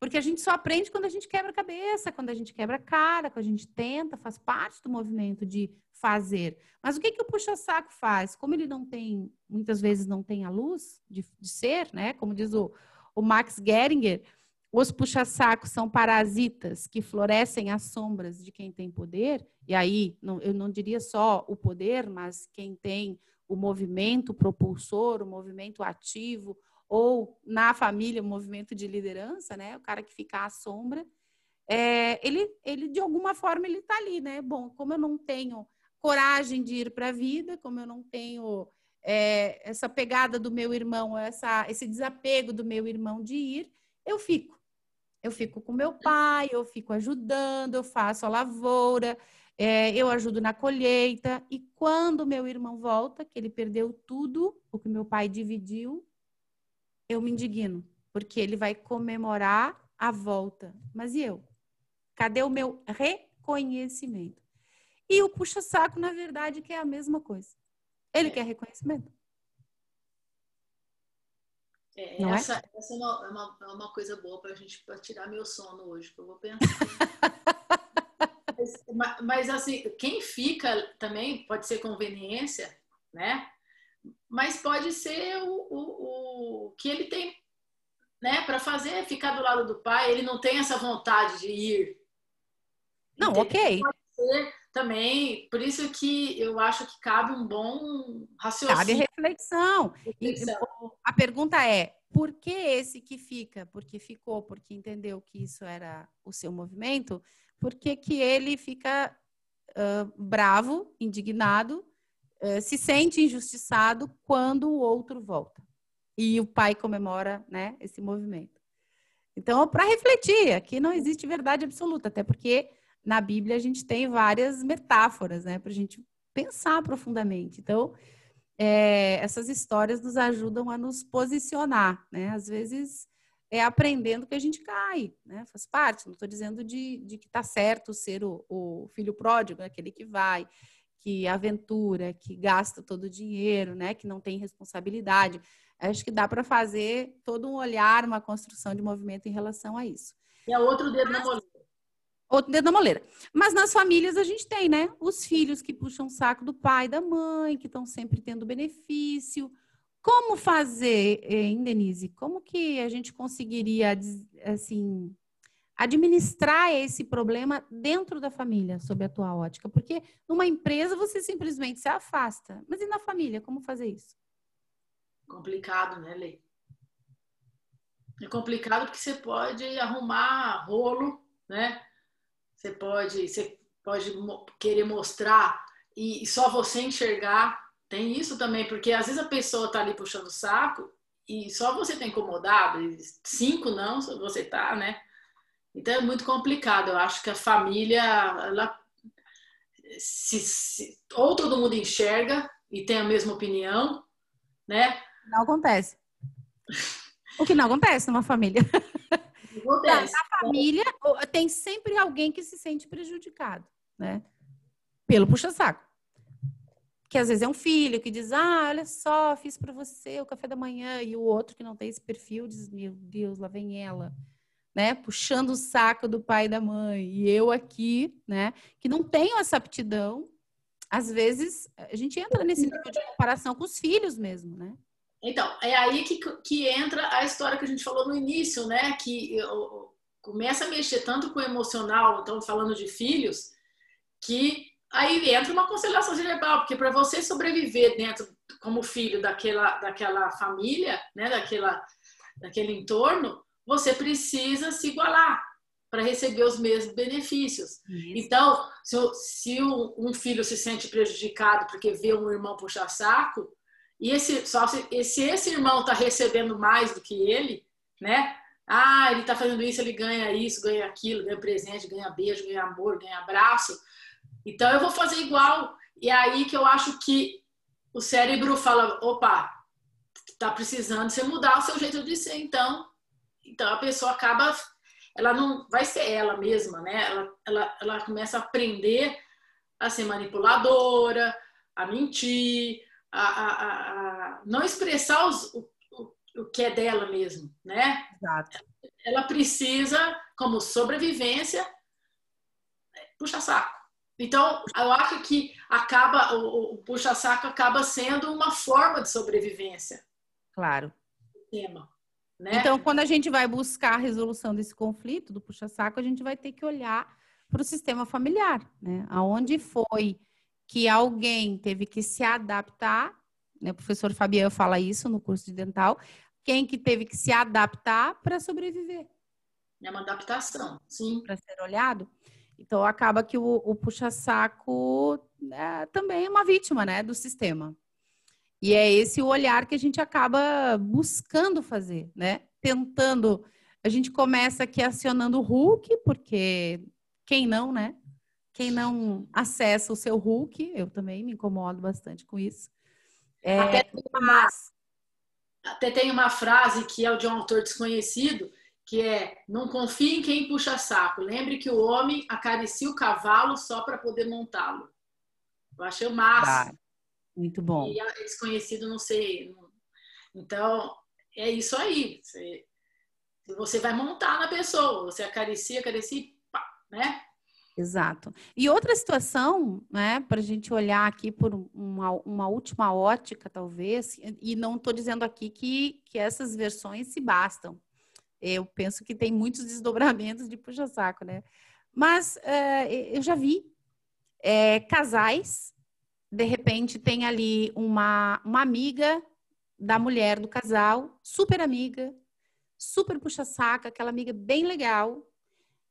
Porque a gente só aprende quando a gente quebra a cabeça, quando a gente quebra a cara, quando a gente tenta, faz parte do movimento de fazer. Mas o que, que o puxa-saco faz? Como ele não tem, muitas vezes não tem a luz de, de ser, né? Como diz o, o Max Geringer, os puxa-sacos são parasitas que florescem às sombras de quem tem poder, e aí não, eu não diria só o poder, mas quem tem o movimento propulsor, o movimento ativo, ou na família o movimento de liderança, né? O cara que fica à sombra, é, ele, ele de alguma forma ele está ali, né? Bom, como eu não tenho coragem de ir para a vida, como eu não tenho é, essa pegada do meu irmão, essa, esse desapego do meu irmão de ir, eu fico. Eu fico com meu pai, eu fico ajudando, eu faço a lavoura, é, eu ajudo na colheita. E quando meu irmão volta, que ele perdeu tudo, o que meu pai dividiu, eu me indigno, porque ele vai comemorar a volta. Mas e eu? Cadê o meu reconhecimento? E o puxa-saco, na verdade, que é a mesma coisa. Ele é. quer reconhecimento. É, é, essa, é? essa é, uma, é, uma, é uma coisa boa para a gente pra tirar meu sono hoje, que eu vou pensar. mas, mas, assim, quem fica também pode ser conveniência, né? Mas pode ser o, o, o que ele tem né, para fazer, ficar do lado do pai, ele não tem essa vontade de ir. Não, ok. Pode ser também, por isso que eu acho que cabe um bom raciocínio. Cabe reflexão. reflexão. E, a pergunta é, por que esse que fica? Porque ficou, porque entendeu que isso era o seu movimento, por que, que ele fica uh, bravo, indignado, uh, se sente injustiçado quando o outro volta? E o pai comemora né, esse movimento. Então, para refletir, aqui não existe verdade absoluta, até porque na Bíblia a gente tem várias metáforas, né, para a gente pensar profundamente. Então, é, essas histórias nos ajudam a nos posicionar, né? Às vezes é aprendendo que a gente cai, né? Faz parte. Não estou dizendo de, de que está certo ser o, o, filho pródigo, aquele que vai, que aventura, que gasta todo o dinheiro, né? Que não tem responsabilidade. Acho que dá para fazer todo um olhar, uma construção de movimento em relação a isso. E é outro dedo na moleira outro dedo na moleira. Mas nas famílias a gente tem, né? Os filhos que puxam o saco do pai, da mãe, que estão sempre tendo benefício. Como fazer, hein, Denise? Como que a gente conseguiria, assim, administrar esse problema dentro da família, sob a tua ótica? Porque numa empresa você simplesmente se afasta. Mas e na família, como fazer isso? Complicado, né, Lei? É complicado porque você pode arrumar rolo, né? Você pode, você pode querer mostrar e só você enxergar. Tem isso também, porque às vezes a pessoa está ali puxando o saco e só você está incomodado, e cinco não, você tá, né? Então é muito complicado. Eu acho que a família, ela, se, se, ou todo mundo enxerga e tem a mesma opinião, né? Não acontece. O que não acontece numa família. Acontece. Na família, tem sempre alguém que se sente prejudicado, né? Pelo puxa-saco. Que às vezes é um filho que diz: Ah, olha só, fiz para você o café da manhã. E o outro que não tem esse perfil diz: Meu Deus, lá vem ela. Né, puxando o saco do pai e da mãe, e eu aqui, né, que não tenho essa aptidão, às vezes a gente entra nesse nível de comparação com os filhos mesmo, né? Então, é aí que, que entra a história que a gente falou no início, né? Que eu, começa a mexer tanto com o emocional, estamos falando de filhos, que aí entra uma constelação cerebral, porque para você sobreviver dentro, como filho daquela, daquela família, né? Daquela, daquele entorno, você precisa se igualar para receber os mesmos benefícios. Isso. Então, se, se um filho se sente prejudicado porque vê um irmão puxar saco, e esse, só se, se esse irmão está recebendo mais do que ele, né? Ah, ele está fazendo isso, ele ganha isso, ganha aquilo, ganha presente, ganha beijo, ganha amor, ganha abraço. Então eu vou fazer igual. E é aí que eu acho que o cérebro fala: opa, tá precisando você mudar o seu jeito de ser. Então, então a pessoa acaba, ela não vai ser ela mesma, né? Ela, ela, ela começa a aprender a ser manipuladora, a mentir, a, a, a não expressar os, o, o, o, que é dela mesmo, né? Exato. Ela precisa, como sobrevivência, puxa saco. Então, eu acho que acaba o, o puxa saco acaba sendo uma forma de sobrevivência. Claro. Tema. Né? Então, quando a gente vai buscar a resolução desse conflito do puxa saco, a gente vai ter que olhar para o sistema familiar, né? Aonde foi que alguém teve que se adaptar, né? O professor Fabiano fala isso no curso de dental, quem que teve que se adaptar para sobreviver. É uma adaptação, sim. Para ser olhado. Então acaba que o, o puxa-saco é, também é uma vítima, né, do sistema. E é esse o olhar que a gente acaba buscando fazer, né? Tentando. A gente começa aqui acionando o Hulk, porque quem não, né? Quem não acessa o seu Hulk, eu também me incomodo bastante com isso. É, até, tem uma, até tem uma frase que é de um autor desconhecido, que é não confie em quem puxa saco. Lembre que o homem acaricia o cavalo só para poder montá-lo. Eu achei o máximo. Ah, muito bom. E é desconhecido, não sei. Então, é isso aí. Você, você vai montar na pessoa. Você acaricia, acaricia, pá, né? Exato. E outra situação, né, para a gente olhar aqui por uma, uma última ótica, talvez, e não estou dizendo aqui que, que essas versões se bastam, Eu penso que tem muitos desdobramentos de puxa-saco, né? Mas uh, eu já vi é, casais, de repente tem ali uma, uma amiga da mulher do casal, super amiga, super puxa-saca, aquela amiga bem legal,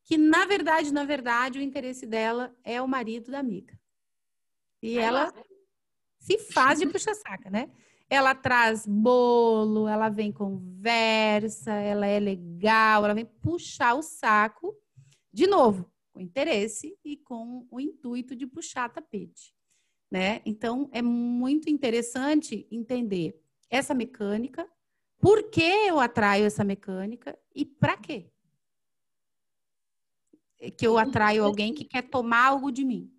que na verdade, na verdade, o interesse dela é o marido da amiga. E ela se faz de puxa-saca, né? Ela traz bolo, ela vem conversa, ela é legal, ela vem puxar o saco, de novo, com interesse e com o intuito de puxar tapete, né? Então, é muito interessante entender essa mecânica, por que eu atraio essa mecânica e para quê? Que eu atraio alguém que quer tomar algo de mim.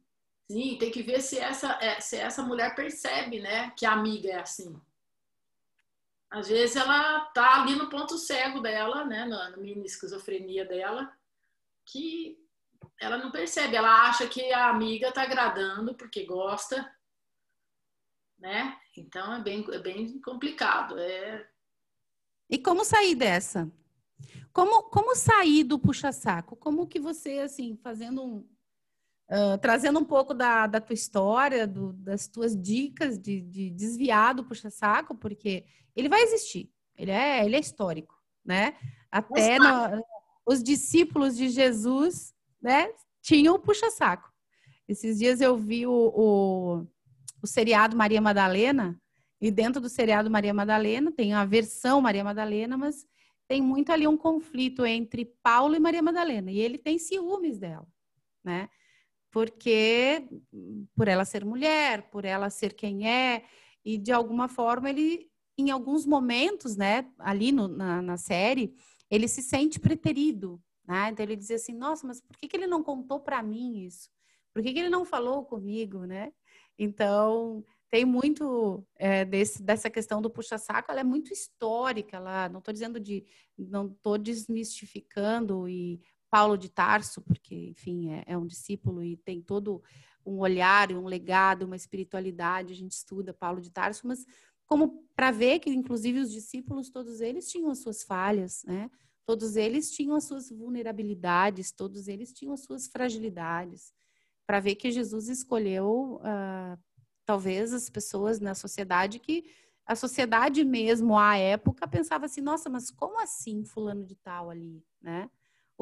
Sim, tem que ver se essa, é, se essa mulher percebe, né, que a amiga é assim. Às vezes ela tá ali no ponto cego dela, né, na, mini esquizofrenia dela, que ela não percebe, ela acha que a amiga tá agradando porque gosta, né? Então é bem, é bem complicado. É... E como sair dessa? Como, como sair do puxa-saco? Como que você, assim, fazendo um, Uh, trazendo um pouco da, da tua história, do, das tuas dicas de, de desviar do puxa-saco, porque ele vai existir, ele é, ele é histórico, né? Até no, os discípulos de Jesus, né, tinham o puxa-saco. Esses dias eu vi o, o, o seriado Maria Madalena, e dentro do seriado Maria Madalena tem a versão Maria Madalena, mas tem muito ali um conflito entre Paulo e Maria Madalena, e ele tem ciúmes dela, né? Porque por ela ser mulher, por ela ser quem é, e de alguma forma ele, em alguns momentos, né, ali no, na, na, série, ele se sente preterido, né? Então ele dizia assim, nossa, mas por que, que ele não contou para mim isso? Por que, que ele não falou comigo, né? Então tem muito é, desse, dessa questão do puxa-saco, ela é muito histórica, ela não estou dizendo de, não estou desmistificando e Paulo de Tarso, porque, enfim, é, é um discípulo e tem todo um olhar e um legado, uma espiritualidade, a gente estuda Paulo de Tarso, mas como para ver que, inclusive, os discípulos, todos eles tinham as suas falhas, né? Todos eles tinham as suas vulnerabilidades, todos eles tinham as suas fragilidades, para ver que Jesus escolheu, uh, talvez, as pessoas na sociedade que a sociedade mesmo, à época, pensava assim, nossa, mas como assim fulano de tal ali, né?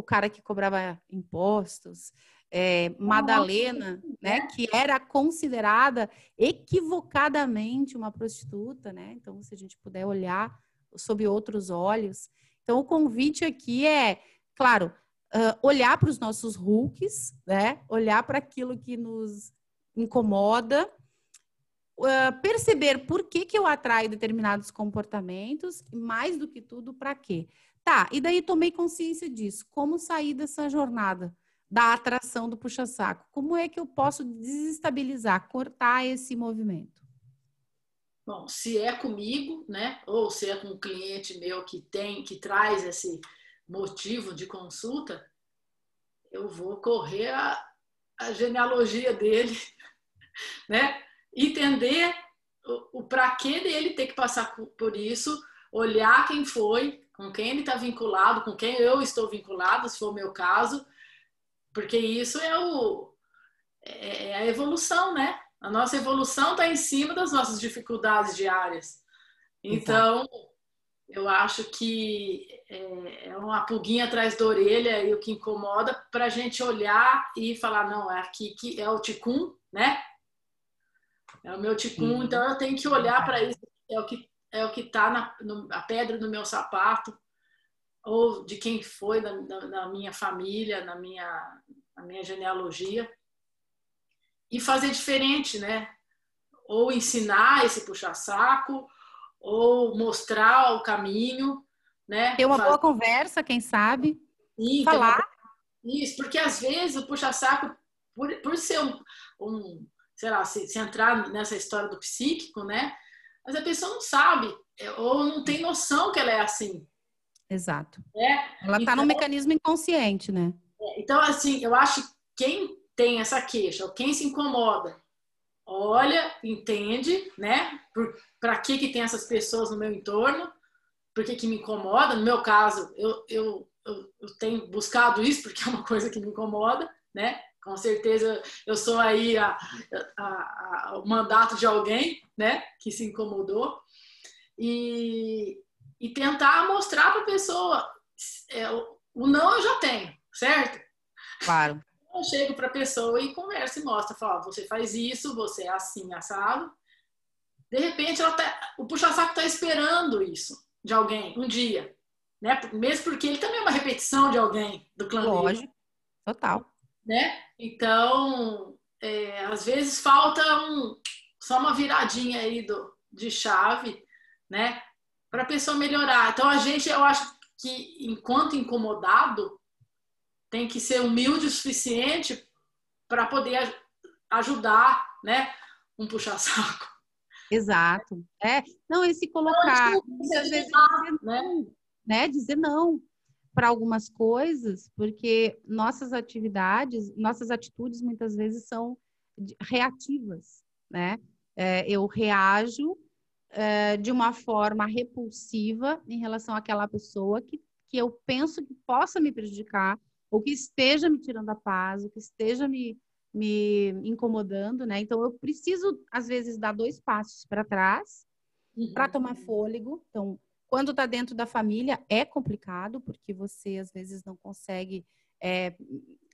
O cara que cobrava impostos, é, Madalena, né, que era considerada equivocadamente uma prostituta, né? Então, se a gente puder olhar sob outros olhos. Então, o convite aqui é, claro, uh, olhar para os nossos Hulks, né? Olhar para aquilo que nos incomoda, uh, perceber por que, que eu atraio determinados comportamentos, e mais do que tudo, para quê? Tá, e daí tomei consciência disso. Como sair dessa jornada da atração do puxa-saco? Como é que eu posso desestabilizar, cortar esse movimento? Bom, se é comigo, né? Ou se é com um cliente meu que tem, que traz esse motivo de consulta, eu vou correr a, a genealogia dele, né? Entender o, o para que dele ter que passar por isso, olhar quem foi, com quem ele está vinculado, com quem eu estou vinculado, se for o meu caso, porque isso é, o, é, é a evolução, né? A nossa evolução está em cima das nossas dificuldades diárias. Então, eu acho que é, é uma pulguinha atrás da orelha e o que incomoda para a gente olhar e falar, não, é aqui que é o ticum, né? É o meu ticum, então eu tenho que olhar para isso, é o que é o que está a pedra no meu sapato, ou de quem foi na, minha família, na minha, na minha genealogia, e fazer diferente, né? Ou ensinar esse puxa-saco, ou mostrar o caminho, né? Ter uma boa conversa, quem sabe. Sim, falar. Isso, porque às vezes o puxa-saco, por, por ser um, um sei lá, se, se, entrar nessa história do psíquico, né? Mas a pessoa não sabe é, ou não tem noção que ela é assim. Exato. É? Ela está então, no mecanismo inconsciente, né? É, então, assim, eu acho que quem tem essa queixa, ou quem se incomoda, olha, entende, né? Para que, que tem essas pessoas no meu entorno, porque que me incomoda. No meu caso, eu, eu, eu, eu tenho buscado isso porque é uma coisa que me incomoda, né? Com certeza eu sou aí a, a, a, o mandato de alguém, né? Que se incomodou. E, e tentar mostrar para a pessoa é, o não eu já tenho, certo? Claro. Eu chego para a pessoa e converso e mostro, falo, você faz isso, você é assim, assado. De repente, ela tá, o puxa-saco está esperando isso de alguém um dia, né? Mesmo porque ele também é uma repetição de alguém do clã Lógico, total. Né? Então, é, às vezes falta um, só uma viradinha aí do, de chave, né? Para a pessoa melhorar. Então, a gente, eu acho que, enquanto incomodado, tem que ser humilde o suficiente para poder ajudar, né? Um puxa-saco. Exato. É, não, esse colocar, muitas vezes, dizer né? não, né? Dizer não para algumas coisas, porque nossas atividades, nossas atitudes muitas vezes são reativas, né? É, eu reajo é, de uma forma repulsiva em relação àquela pessoa que, que eu penso que possa me prejudicar ou que esteja me tirando a paz, ou que esteja me, me incomodando, né? Então eu preciso às vezes dar dois passos para trás uhum. para tomar fôlego. Então, quando está dentro da família é complicado porque você às vezes não consegue é,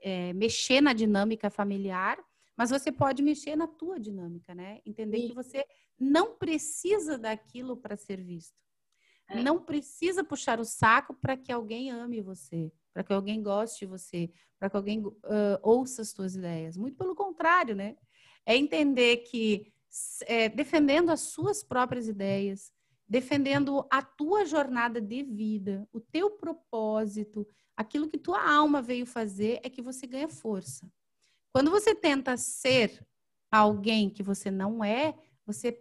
é, mexer na dinâmica familiar, mas você pode mexer na tua dinâmica, né? Entender Sim. que você não precisa daquilo para ser visto. É. Não precisa puxar o saco para que alguém ame você para que alguém goste de você, para que alguém uh, ouça as suas ideias. Muito pelo contrário, né? É entender que é, defendendo as suas próprias ideias, defendendo a tua jornada de vida, o teu propósito, aquilo que tua alma veio fazer, é que você ganha força. Quando você tenta ser alguém que você não é, você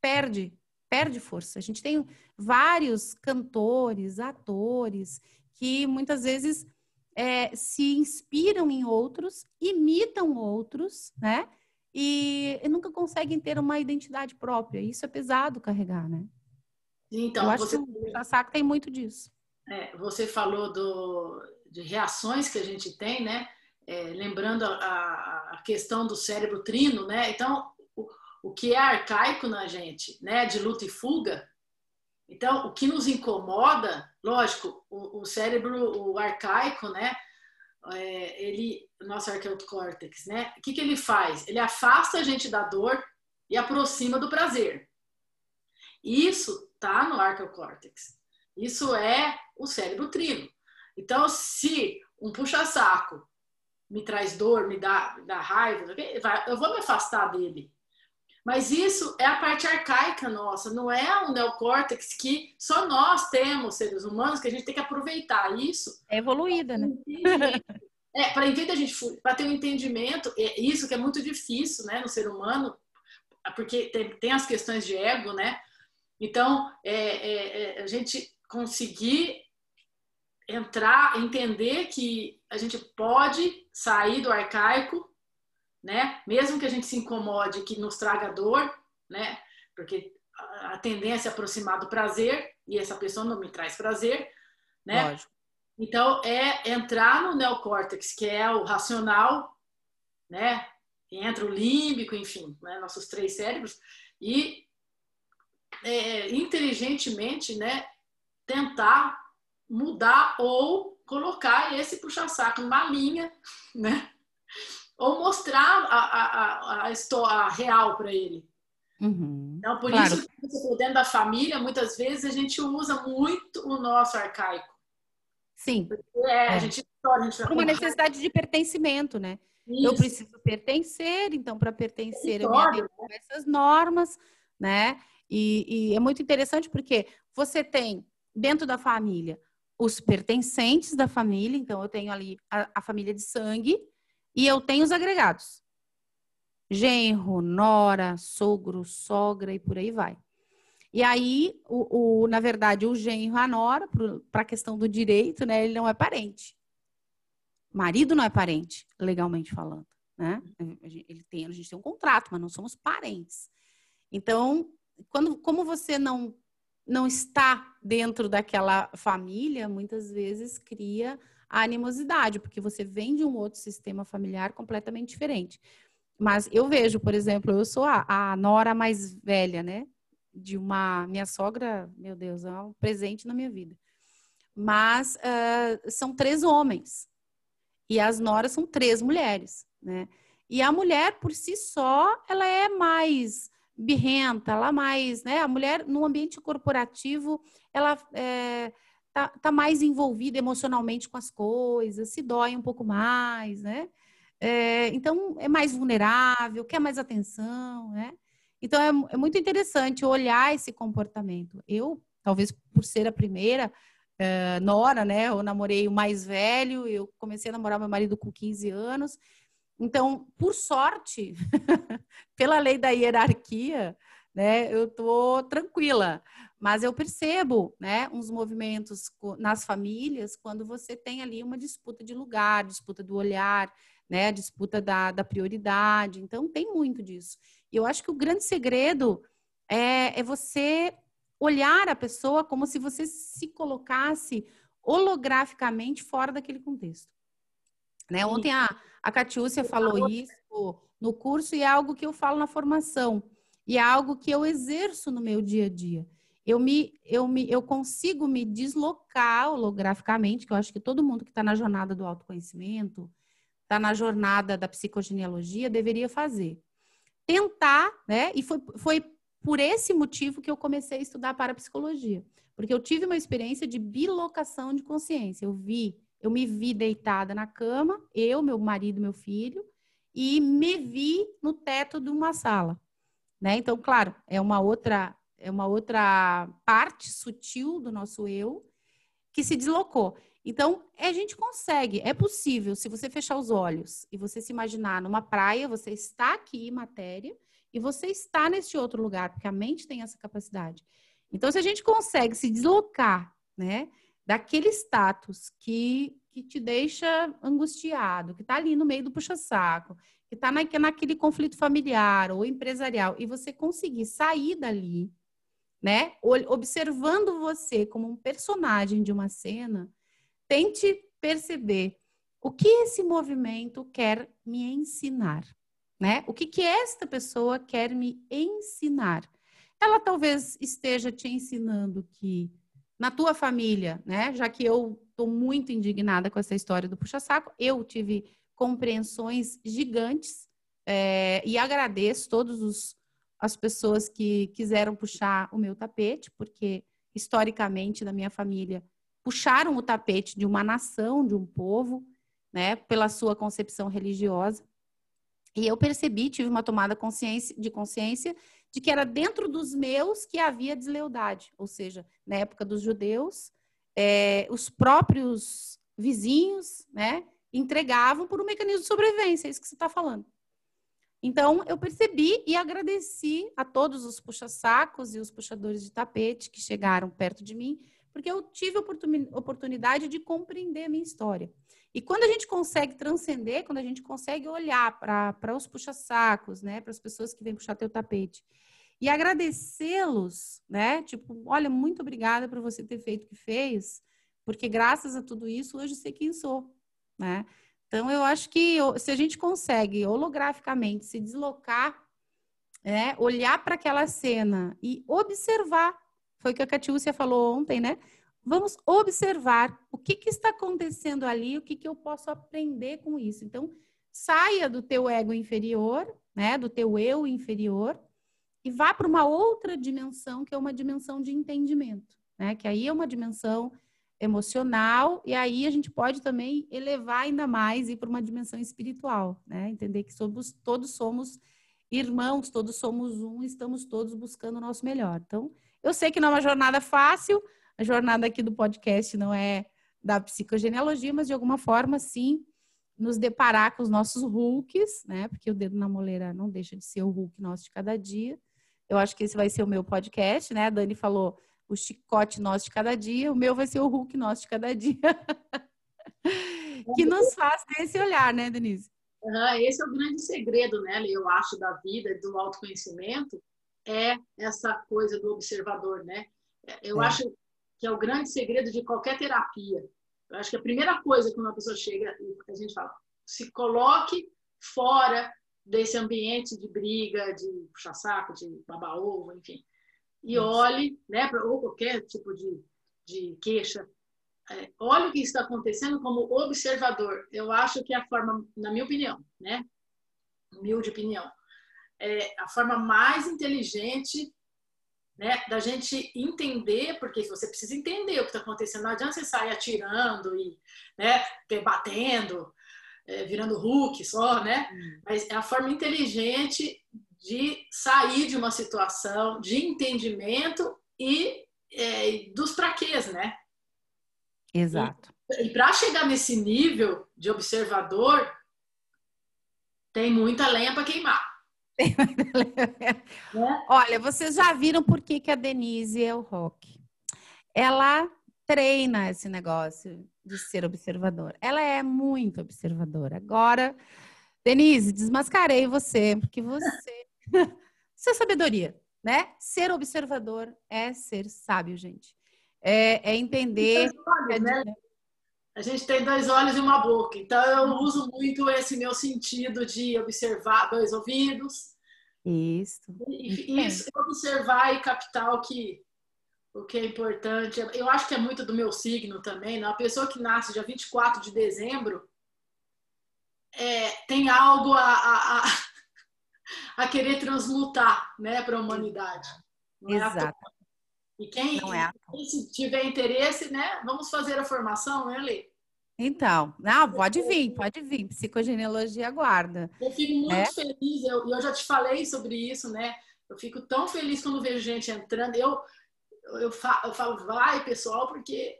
perde, perde força. A gente tem vários cantores, atores que muitas vezes é, se inspiram em outros, imitam outros, né? E, e, nunca conseguem ter uma identidade própria. Isso é pesado carregar, né? Então, Eu acho você... que o saco tem muito disso. É, você falou do, de reações que a gente tem, né? É, lembrando a, a, questão do cérebro trino, né? Então, o, o que é arcaico na gente, né? De luta e fuga, então, o que nos incomoda, lógico, o, o cérebro, o arcaico, né? É, ele, nosso arqueocórtex, né? O que, que ele faz? Ele afasta a gente da dor e aproxima do prazer. Isso tá no arqueocórtex. Isso é o cérebro trino. Então, se um puxa-saco me traz dor, me dá, me dá raiva, eu vou me afastar dele. Mas isso é a parte arcaica nossa, não é o neocórtex que só nós temos, seres humanos, que a gente tem que aproveitar isso. É evoluída, né? É, para vez da gente para ter um entendimento, é isso que é muito difícil, né, no ser humano, porque tem, tem as questões de ego, né? Então, é, é, é a gente conseguir entrar, entender que a gente pode sair do arcaico né? Mesmo que a gente se incomode, que nos traga dor, né? Porque a tendência é aproximar do prazer e essa pessoa não me traz prazer, né? Lógico. Então é entrar no neocórtex, que é o racional, né? Entra o límbico, enfim, né? nossos três cérebros e é, inteligentemente, né? Tentar mudar ou colocar esse puxa-saco numa linha, né? ou mostrar a, a, a, a real para ele. Uhum. Então, por claro. isso, que dentro da família, muitas vezes a gente usa muito o nosso arcaico. Sim. É, é. A gente, a gente Por uma necessidade de pertencimento, né? Isso. Eu preciso pertencer, então, para pertencer, eu me adequo a essas normas, né? E, e é muito interessante porque você tem dentro da família os pertencentes da família, então eu tenho ali a, a família de sangue, e eu tenho os agregados. Genro, nora, sogro, sogra e por aí vai. E aí, o, o na verdade, o genro, a nora, para a questão do direito, né, ele não é parente. marido não é parente, legalmente falando. Né? Ele tem, a gente tem um contrato, mas não somos parentes. Então, quando, como você não não está dentro daquela família, muitas vezes cria a animosidade, porque você vem de um outro sistema familiar completamente diferente. Mas eu vejo, por exemplo, eu sou a, a nora mais velha, né? De uma minha sogra, meu Deus, é um presente na minha vida. Mas uh, são três homens e as noras são três mulheres, né? E a mulher por si só, ela é mais birrenta, é mais, né? A mulher no ambiente corporativo, ela é, tá, tá mais envolvida emocionalmente com as coisas, se dói um pouco mais, né? É, então é mais vulnerável, quer mais atenção, né? Então é, é, muito interessante olhar esse comportamento. Eu, talvez por ser a primeira é, nora, né? Eu namorei o mais velho, eu comecei a namorar meu marido com 15 anos. Então, por sorte, pela lei da hierarquia, né, eu tô tranquila. Mas eu percebo, né, uns movimentos nas famílias quando você tem ali uma disputa de lugar, disputa do olhar, né, disputa da, da prioridade. Então, tem muito disso. E eu acho que o grande segredo é, é você olhar a pessoa como se você se colocasse holograficamente fora daquele contexto. Né? Ontem a, a Catiúcia falou isso no curso e é algo que eu falo na formação. E é algo que eu exerço no meu dia a dia. Eu, me, eu, me, eu consigo me deslocar holograficamente, que eu acho que todo mundo que está na jornada do autoconhecimento, está na jornada da psicogenealogia, deveria fazer. Tentar, né? E foi, foi por esse motivo que eu comecei a estudar para psicologia. Porque eu tive uma experiência de bilocação de consciência. Eu vi eu me vi deitada na cama, eu, meu marido, meu filho, e me vi no teto de uma sala, né? Então, claro, é uma outra é uma outra parte sutil do nosso eu que se deslocou. Então, a gente consegue, é possível, se você fechar os olhos e você se imaginar numa praia, você está aqui, matéria, e você está nesse outro lugar, porque a mente tem essa capacidade. Então, se a gente consegue se deslocar, né? Daquele status que, que te deixa angustiado, que está ali no meio do puxa-saco, que está na, naquele conflito familiar ou empresarial, e você conseguir sair dali, né? Observando você como um personagem de uma cena, tente perceber o que esse movimento quer me ensinar, né? O que, que esta pessoa quer me ensinar? Ela talvez esteja te ensinando que na tua família, né? Já que eu estou muito indignada com essa história do puxa-saco, eu tive compreensões gigantes é, e agradeço todas as pessoas que quiseram puxar o meu tapete, porque historicamente na minha família puxaram o tapete de uma nação, de um povo, né? Pela sua concepção religiosa. E eu percebi, tive uma tomada consciência, de consciência de que era dentro dos meus que havia deslealdade, ou seja, na época dos judeus, é, os próprios vizinhos, né, entregavam por um mecanismo de sobrevivência, é isso que você está falando. Então, eu percebi e agradeci a todos os puxa-sacos e os puxadores de tapete que chegaram perto de mim, porque eu tive oportunidade de compreender a minha história. E quando a gente consegue transcender, quando a gente consegue olhar para os puxa-sacos, né, para as pessoas que vêm puxar teu tapete, e agradecê-los, né? Tipo, olha, muito obrigada por você ter feito o que fez, porque graças a tudo isso hoje sei quem sou, né? Então eu acho que se a gente consegue holograficamente se deslocar, né, olhar para aquela cena e observar, foi o que a Catiúcia falou ontem, né? Vamos observar o que, que está acontecendo ali, o que, que eu posso aprender com isso. Então, saia do teu ego inferior, né? Do teu eu inferior e vá para uma outra dimensão, que é uma dimensão de entendimento, né? Que aí é uma dimensão emocional e aí a gente pode também elevar ainda mais e para uma dimensão espiritual, né? Entender que somos, todos somos irmãos, todos somos um, estamos todos buscando o nosso melhor. Então, eu sei que não é uma jornada fácil, a jornada aqui do podcast não é da psicogenealogia, mas de alguma forma, sim, nos deparar com os nossos Hulks, né? Porque o dedo na moleira não deixa de ser o Hulk nosso de cada dia. Eu acho que esse vai ser o meu podcast, né? A Dani falou o chicote nosso de cada dia, o meu vai ser o Hulk nosso de cada dia. que nos faz ter esse olhar, né, Denise? Uhum, esse é o grande segredo, né, eu acho, da vida, do autoconhecimento, é essa coisa do observador, né? Eu é. acho que é o grande segredo de qualquer terapia. Eu acho que a primeira coisa que uma pessoa chega, a gente fala, se coloque fora desse ambiente de briga, de puxa-saco, de baba-ovo, enfim. E olhe, né, ou qualquer tipo de, de queixa, é, olhe o que está acontecendo como observador. Eu acho que é a forma, na minha opinião, né, humilde opinião, é a forma mais inteligente né, da gente entender, porque você precisa entender o que está acontecendo. Não adianta você sair atirando e né, batendo, é, virando Hulk só, né? Hum. Mas é a forma inteligente de sair de uma situação de entendimento e é, dos praquês, né? Exato. E, e para chegar nesse nível de observador, tem muita lenha para queimar. Olha, vocês já viram por que, que a Denise é o rock. Ela treina esse negócio de ser observador. Ela é muito observadora. Agora, Denise, desmascarei você, porque você. Isso é sabedoria, né? Ser observador é ser sábio, gente. É, é entender. Olhos, né? A gente tem dois olhos e uma boca, então eu uso muito esse meu sentido de observar dois ouvidos. Isso. E, isso, observar e captar o que, o que é importante. Eu acho que é muito do meu signo também. Né? A pessoa que nasce dia 24 de dezembro é, tem algo a, a, a, a, querer transmutar né, para a humanidade. Não é Exato. É e quem, é quem tiver interesse, né, vamos fazer a formação, né, Lê? Então, não, pode vir, pode vir. Psicogenealogia aguarda. Eu fico muito é? feliz, eu, eu já te falei sobre isso, né? Eu fico tão feliz quando vejo gente entrando. Eu, eu, falo, eu falo, vai, pessoal, porque.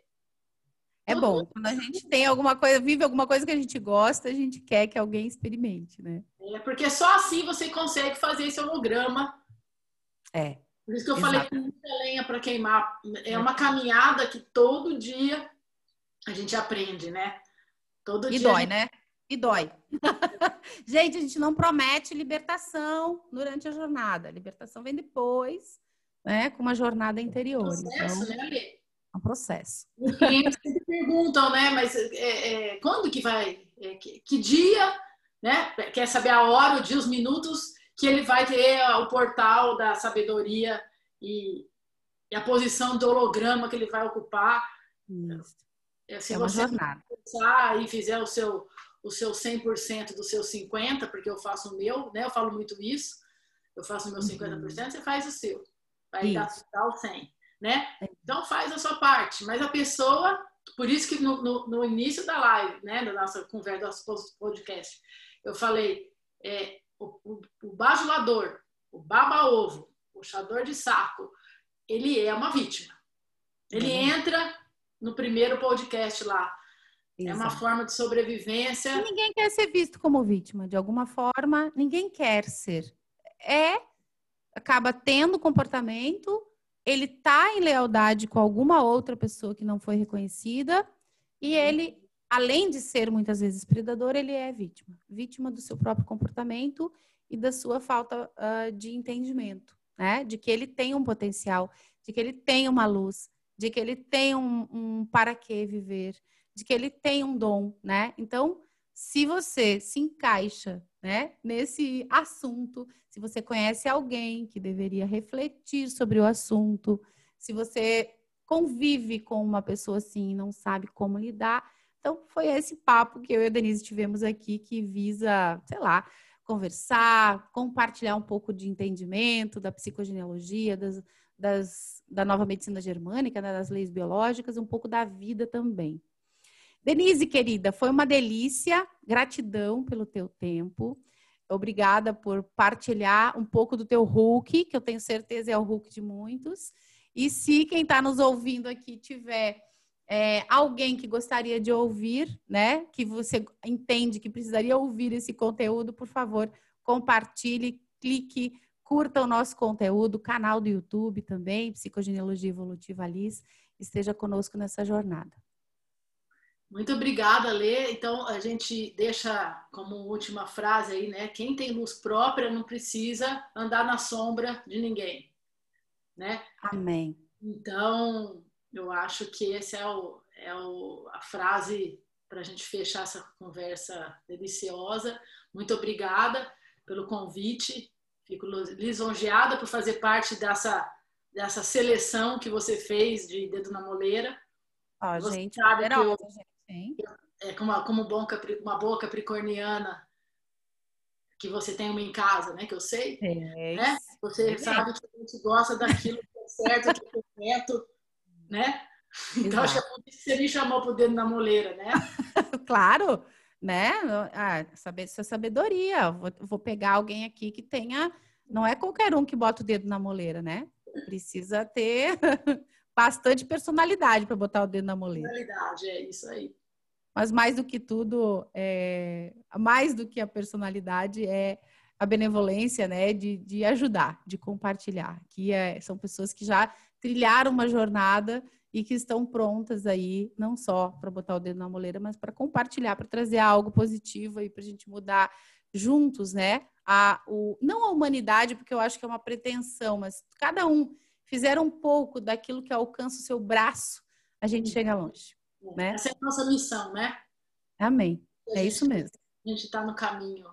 É bom, quando a gente tem alguma coisa, vive alguma coisa que a gente gosta, a gente quer que alguém experimente, né? É, porque só assim você consegue fazer esse holograma. É. Por isso que eu Exato. falei que muita lenha para queimar. É uma caminhada que todo dia a gente aprende, né? Todo e dia. dói, gente... né? E dói. gente, a gente não promete libertação durante a jornada. A libertação vem depois, né? Com uma jornada interior. É um processo, então, né? É um processo. Os clientes sempre perguntam, né? Mas é, é, quando que vai? É, que, que, dia? Né? Quer saber a hora, o dia, os minutos que ele vai ter o portal da sabedoria e, e a posição do holograma que ele vai ocupar. Isso. É, se é uma você jornada. e fizer o seu o seu 100% do seu 50%, porque eu faço o meu, né? Eu falo muito isso. Eu faço o meu 50%, uhum. você faz o seu. Vai dar, dar o 100%, né? Então faz a sua parte. Mas a pessoa, por isso que no, no, no início da live, né? Da nossa conversa, do nosso podcast, eu falei, é, o, o, o bajulador, o baba-ovo, o puxador de saco, ele é uma vítima. Ele uhum. entra no primeiro podcast lá. Exato. É uma forma de sobrevivência. E ninguém quer ser visto como vítima, de alguma forma, ninguém quer ser. É, acaba tendo comportamento, ele tá em lealdade com alguma outra pessoa que não foi reconhecida, e uhum. ele, além de ser muitas vezes predador, ele é vítima. Vítima do seu próprio comportamento e da sua falta uh, de entendimento, né? De que ele tem um potencial, de que ele tem uma luz, de que ele tem um, um para que viver, de que ele tem um dom, né? Então, se você se encaixa, né, nesse assunto, se você conhece alguém que deveria refletir sobre o assunto, se você convive com uma pessoa assim e não sabe como lidar, então foi esse papo que eu e a Denise tivemos aqui que visa, sei lá, conversar, compartilhar um pouco de entendimento da psicogenealogia, das, das, da nova medicina germânica, né, das leis biológicas, um pouco da vida também. Denise, querida, foi uma delícia. Gratidão pelo teu tempo. Obrigada por partilhar um pouco do teu Hulk, que eu tenho certeza é o Hulk de muitos. E se quem está nos ouvindo aqui tiver é, alguém que gostaria de ouvir, né, que você entende que precisaria ouvir esse conteúdo, por favor, compartilhe, clique Curta o nosso conteúdo, canal do YouTube também, Psicogenealogia Evolutiva Liz. Esteja conosco nessa jornada. Muito obrigada, Lê. Então, a gente deixa como última frase aí, né? Quem tem luz própria não precisa andar na sombra de ninguém, né? Amém. Então, eu acho que essa é, o, é o, a frase para a gente fechar essa conversa deliciosa. Muito obrigada pelo convite. Fico lisonjeada por fazer parte dessa, dessa seleção que você fez de Dedo na Moleira. Ó, você gente, sabe que eu, gente, é, como, como bom, uma boa capricorniana que você tem uma em casa, né? Que eu sei. É, né? Você é. sabe que a gente gosta daquilo que é certo, que é correto, né? Então, acho que é por isso que você me chamou pro dedo na moleira, né? claro, né? Ah, saber essa sabedoria. Vou, vou pegar alguém aqui que tenha. Não é qualquer um que bota o dedo na moleira, né? Precisa ter bastante personalidade para botar o dedo na moleira. Personalidade, é isso aí. Mas mais do que tudo, é, mais do que a personalidade é a benevolência, né, de, de ajudar, de compartilhar. Que é, são pessoas que já trilharam uma jornada e que estão prontas aí, não só para botar o dedo na moleira, mas para compartilhar, para trazer algo positivo aí para a gente mudar juntos, né? A, o, não a humanidade, porque eu acho que é uma pretensão, mas cada um fizer um pouco daquilo que alcança o seu braço, a gente chega longe. Né? Essa é a nossa missão, né? Amém. É isso mesmo. A gente está no caminho.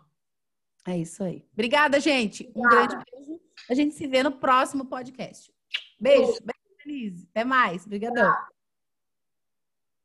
É isso aí. Obrigada, gente. Obrigada. Um grande beijo. A gente se vê no próximo podcast. Beijo. Beijo, Denise. Até mais. Obrigadão.